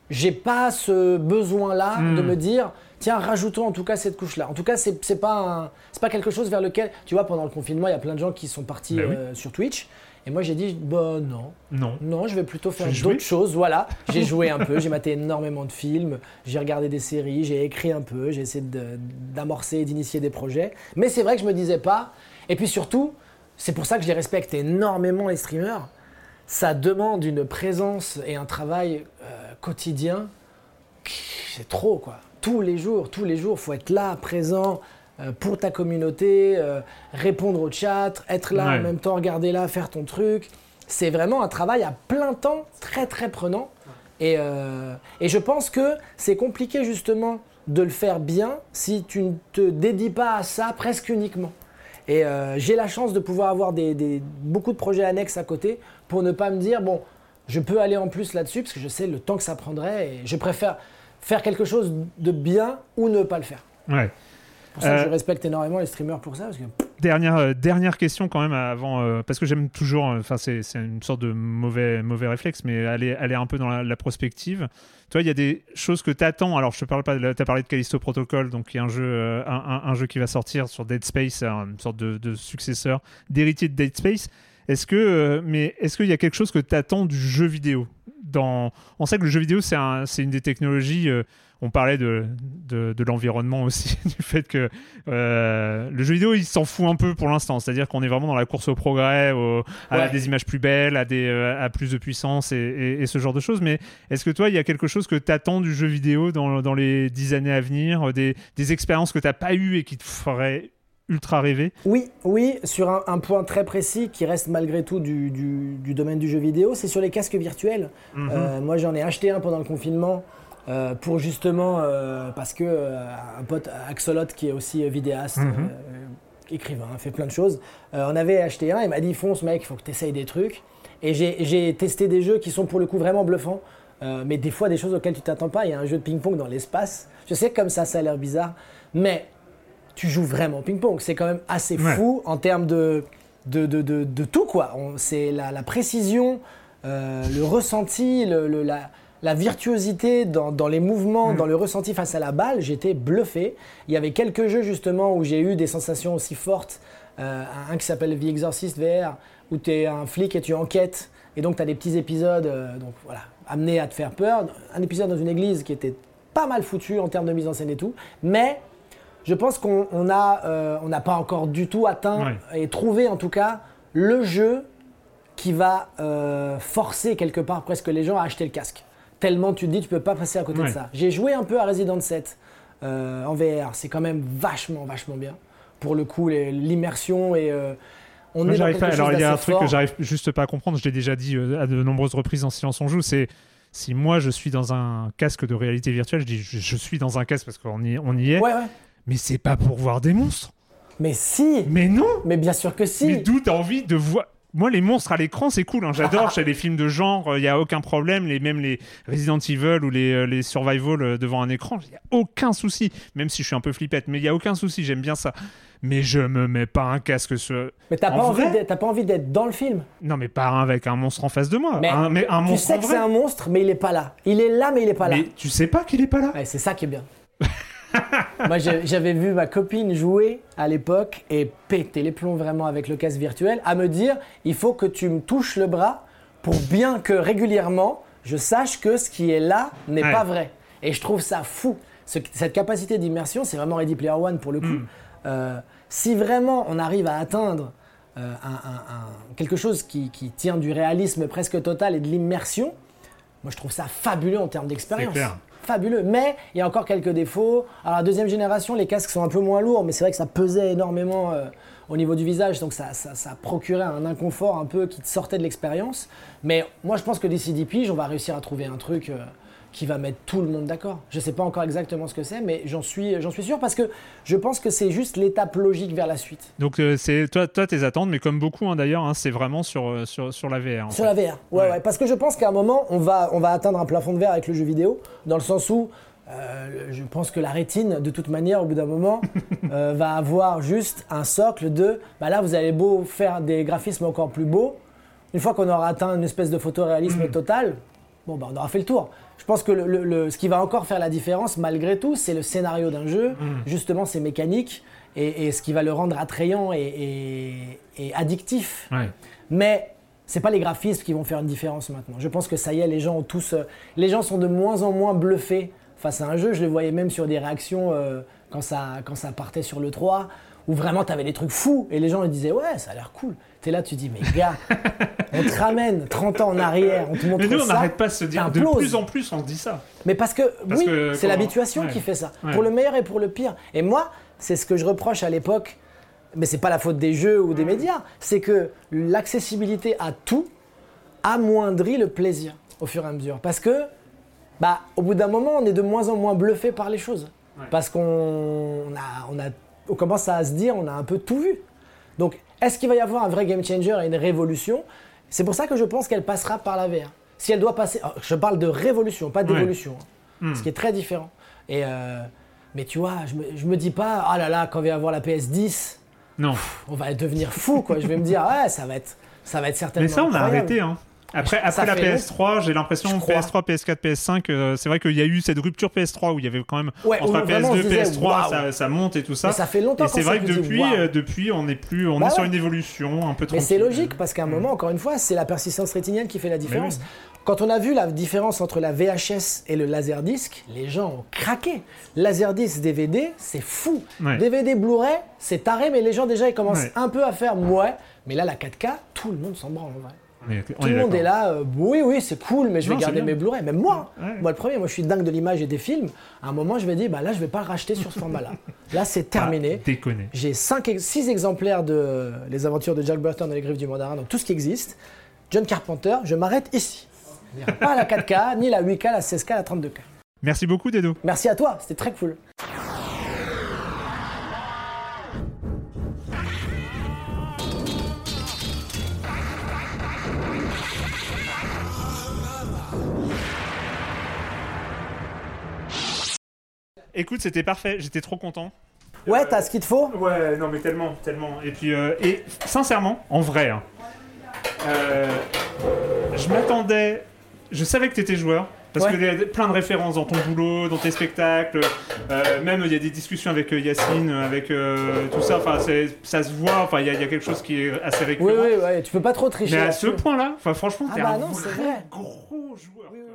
j'ai pas ce besoin-là Hmm. de me dire tiens rajoutons en tout cas cette couche-là. En tout cas, c'est pas un- pas quelque chose vers lequel tu vois pendant le confinement, il y a plein de gens qui sont partis Ben oui. euh, sur Twitch. Et moi j'ai dit bah non, Non. non, je vais plutôt faire d'autres choses. Voilà, j'ai joué un peu, j'ai maté énormément de films, j'ai regardé des séries, j'ai écrit un peu, j'ai essayé d'amorcer et d'initier des projets. Mais c'est vrai que je me disais pas. Et puis surtout, c'est pour ça que je les respecte énormément les streamers. Ça demande une présence et un travail euh, quotidien. C'est trop quoi. Tous les jours, tous les jours, faut être là, présent. Euh, pour ta communauté, euh, répondre au chat, être là Ouais. en même temps, regarder là, faire ton truc. C'est vraiment un travail à plein temps, très très prenant. Et, euh, et je pense que c'est compliqué justement de le faire bien si tu ne te dédies pas à ça presque uniquement. Et euh, j'ai la chance de pouvoir avoir des, des- beaucoup de projets annexes à côté pour ne pas me dire, bon, je peux aller en plus là-dessus parce que je sais le temps que ça prendrait et je préfère faire quelque chose de bien ou ne pas le faire. Ouais. C'est pour ça que Euh, je respecte énormément les streamers pour ça parce que Dernière, euh, dernière question quand même avant, euh, parce que j'aime toujours, enfin c'est une sorte de mauvais, mauvais réflexe, mais aller, aller un peu dans la, la prospective. Toi, il y a des choses que tu attends. Alors, je te parle pas, tu as parlé de Callisto Protocol, donc il y a un jeu, un, un- un jeu qui va sortir sur Dead Space, une sorte de, de successeur, d'héritier de Dead Space. Est-ce que, mais est-ce qu'il y a quelque chose que tu attends du jeu vidéo dans... On sait que le jeu vidéo, c'est un, c'est une des technologies. On parlait de, de, de l'environnement aussi, du fait que euh, le jeu vidéo, il s'en fout un peu pour l'instant. C'est-à-dire qu'on est vraiment dans la course au progrès, au- à Ouais. des images plus belles, à, des, euh, à plus de puissance et, et- et ce genre de choses. Mais est-ce que toi, il y a quelque chose que tu attends du jeu vidéo dans, dans les dix années à venir Des, des expériences que tu n'as pas eues et qui te feraient ultra rêver? Oui, oui, sur un, un point très précis qui reste malgré tout du, du- du domaine du jeu vidéo, c'est sur les casques virtuels. Mhm. Euh, moi, j'en ai acheté un pendant le confinement euh, pour justement, euh, parce que euh, un pote Axolot, qui est aussi vidéaste, Mhm. écrivain, fait plein de choses, on avait acheté un, il m'a dit fonce mec, il faut que tu essayes des trucs. Et j'ai testé des jeux qui sont pour le coup vraiment bluffants. mais des fois des choses auxquelles tu t'attends pas. Il y a un jeu de ping-pong dans l'espace. Je sais que comme ça, ça a l'air bizarre, mais tu joues vraiment au ping-pong. C'est quand même assez Ouais. fou en termes de, de, de, de- tout, quoi. C'est la, la précision, le ressenti, le- le- la, la virtuosité dans, dans les mouvements, Mm. dans le ressenti face à la balle. J'étais bluffé. Il y avait quelques jeux, justement, où j'ai eu des sensations aussi fortes. Euh, un qui s'appelle The Exorcist VR, où tu es un flic et tu enquêtes. Et donc, tu as des petits épisodes, euh, donc voilà, amenés à te faire peur. Un épisode dans une église qui était pas mal foutu en termes de mise en scène et tout. Mais je pense qu'on euh, n'a pas encore du tout atteint Ouais. et trouvé en tout cas le jeu qui va euh, forcer quelque part presque les gens à acheter le casque. Tellement tu te dis tu peux pas passer à côté Ouais. de ça. J'ai joué un peu à Resident 7 euh, en VR, c'est quand même vachement vachement bien. Pour le coup, l'immersion et euh, On Moi, est dans quelque pas. Alors, il y a un truc que j'arrive juste pas à comprendre. Je l'ai déjà dit euh, à de nombreuses reprises en Silence on joue. C'est si moi je suis dans un casque de réalité virtuelle, je dis je, je suis dans un casque parce qu'on y, on y est. Ouais, ouais. Mais c'est pas pour voir des monstres. Mais si Mais non. Mais bien sûr que si Mais d'où t'as envie de voir Moi, les monstres à l'écran, c'est cool. hein. J'adore. Chez les films de genre, il y a aucun problème. Les même les Resident Evil ou les, euh, les survival euh, devant un écran, il y a aucun souci. Même si je suis un peu flippette, mais il y a aucun souci. J'aime bien ça. Mais je me mets pas un casque sur. Mais t'as En pas, envie vrai d'être- t'as pas envie d'être dans le film. Non, mais pas avec un monstre en face de moi. Mais, un, mais un tu sais que c'est un monstre, mais il est pas là. Il est là, mais il est pas là. Mais tu sais pas qu'il est pas là. Ouais, c'est ça qui est bien. Moi, j'avais vu ma copine jouer à l'époque et péter les plombs vraiment avec le casque virtuel, à me dire il faut que tu me touches le bras pour bien que régulièrement je sache que ce qui est là n'est Ouais. pas vrai. Et je trouve ça fou. Ce- cette capacité d'immersion, c'est vraiment Ready Player One pour le coup. Mm. Euh, si vraiment on arrive à atteindre euh, un- un- un- quelque chose qui, qui tient du réalisme presque total et de l'immersion, moi je trouve ça fabuleux en termes d'expérience. Fabuleux. Mais il y a encore quelques défauts. Alors, la deuxième génération, les casques sont un peu moins lourds, mais c'est vrai que ça pesait énormément euh, au niveau du visage, donc ça, ça, ça procurait un inconfort un peu qui sortait de l'expérience. Mais moi, je pense que d'ici 10 piges, on va réussir à trouver un truc euh, qui va mettre tout le monde d'accord. Je ne sais pas encore exactement ce que c'est, mais j'en suis, j'en suis sûr parce que je pense que c'est juste l'étape logique vers la suite. Donc euh, c'est toi, toi tes attentes, mais comme beaucoup hein, d'ailleurs, hein, c'est vraiment sur, euh, sur sur la VR. en Sur fait. la VR, ouais, Ouais. ouais. Parce que je pense qu'à un moment, on va, on va atteindre un plafond de verre avec le jeu vidéo, dans le sens où euh, je pense que la rétine, de toute manière, au bout d'un moment, euh, va avoir juste un socle de. Bah là, vous allez beau faire des graphismes encore plus beaux. Une fois qu'on aura atteint une espèce de photoréalisme total, bon, bah, on aura fait le tour. Je pense que le- le- le- ce qui va encore faire la différence, malgré tout, c'est le scénario d'un jeu, justement ses mécaniques, et, et ce qui va le rendre attrayant et, et- et addictif. Ouais. Mais c'est pas les graphismes qui vont faire une différence maintenant. Je pense que ça y est, les gens ont tous, euh, les gens sont de moins en moins bluffés face à un jeu. Je le voyais même sur des réactions euh, quand ça quand ça partait sur le 3 où vraiment tu avais des trucs fous et les gens ils disaient ouais ça a l'air cool. T'es là tu dis mais gars, on te ramène 30 ans en arrière, on te montre Mais nous, on ça. n'arrête pas de se dire. De plus en plus, on se dit ça. Mais parce que, Parce oui, c'est l'habituation ouais. qui fait ça. Ouais. Pour le meilleur et pour le pire. Et moi, c'est ce que je reproche à l'époque, mais c'est pas la faute des jeux ou des médias, c'est que l'accessibilité à tout amoindrit le plaisir au fur et à mesure. Parce que, bah, au bout d'un moment, on est de moins en moins bluffé par les choses. Ouais. Parce qu'on a, on a, on commence à se dire, on a un peu tout vu. Donc, est-ce qu'il va y avoir un vrai game changer et une révolution? C'est pour ça que je pense qu'elle passera par la VR. Si elle doit passer, oh, je parle de révolution, pas d'évolution, hein. ce qui est très différent. Et euh, mais tu vois, je me, je me dis pas, ah là là, quand il va y avoir la PS10, Non. on va devenir fou, quoi. Je vais me dire, ouais, ça va être, ça va être certainement. Mais ça, on a incroyable. arrêté. Hein. Après, après la fait PS3, j'ai l'impression Je crois. PS3, PS4, PS5, euh, c'est vrai qu'il y a eu cette rupture PS3 où il y avait quand même Ouais, entre où la vraiment, on PS2, se disait, PS3, waouh. ça, ça monte et tout ça. Mais ça fait longtemps Et c'est vrai que depuis, euh, depuis, on est plus, on Bah est sur une évolution un peu Mais tranquille. c'est logique parce qu'à un moment, encore une fois, c'est la persistance rétinienne qui fait la différence. Quand on a vu la différence entre la VHS et le laserdisc, les gens ont craqué. Laserdisc DVD, c'est fou. Ouais. DVD Blu-ray, c'est taré, mais les gens déjà ils commencent un peu à faire ouais. Mais là, la 4K, tout le monde s'en branle en vrai. Tout le monde est là, euh, oui, oui, c'est cool, mais je vais Non, garder mes Blu-ray. Même moi. Ouais. moi le premier, moi je suis dingue de l'image et des films. À un moment, je vais dire, bah là, je vais pas le racheter sur ce format-là. Là, c'est terminé. Ah. J'ai 6 exemplaires de Les aventures de Jack Burton et les griffes du mandarin, donc tout ce qui existe. John Carpenter, je m'arrête ici. Pas à la 4K, ni la 8K, la 16K, la 32K. Merci beaucoup, Dedo. Merci à toi, c'était très cool. Écoute, c'était parfait. J'étais trop content. Ouais, t'as ce qu'il te faut Ouais, non, mais tellement, tellement. Et puis, euh, et sincèrement, en vrai, hein, euh, je m'attendais. Je savais que tu étais joueur. Parce Ouais. qu'il y a plein de références dans ton boulot, dans tes spectacles. euh, même il y a des discussions avec euh, Yacine, avec euh, tout ça. Enfin, ça se voit. Enfin, il y, a- il y a quelque chose qui est assez récurrent. Oui, oui, ouais, tu peux pas trop tricher. Mais à ce point-là, enfin, franchement, Ah t'es bah un non, vrai vrai. gros joueur. Oui, oui, oui, oui.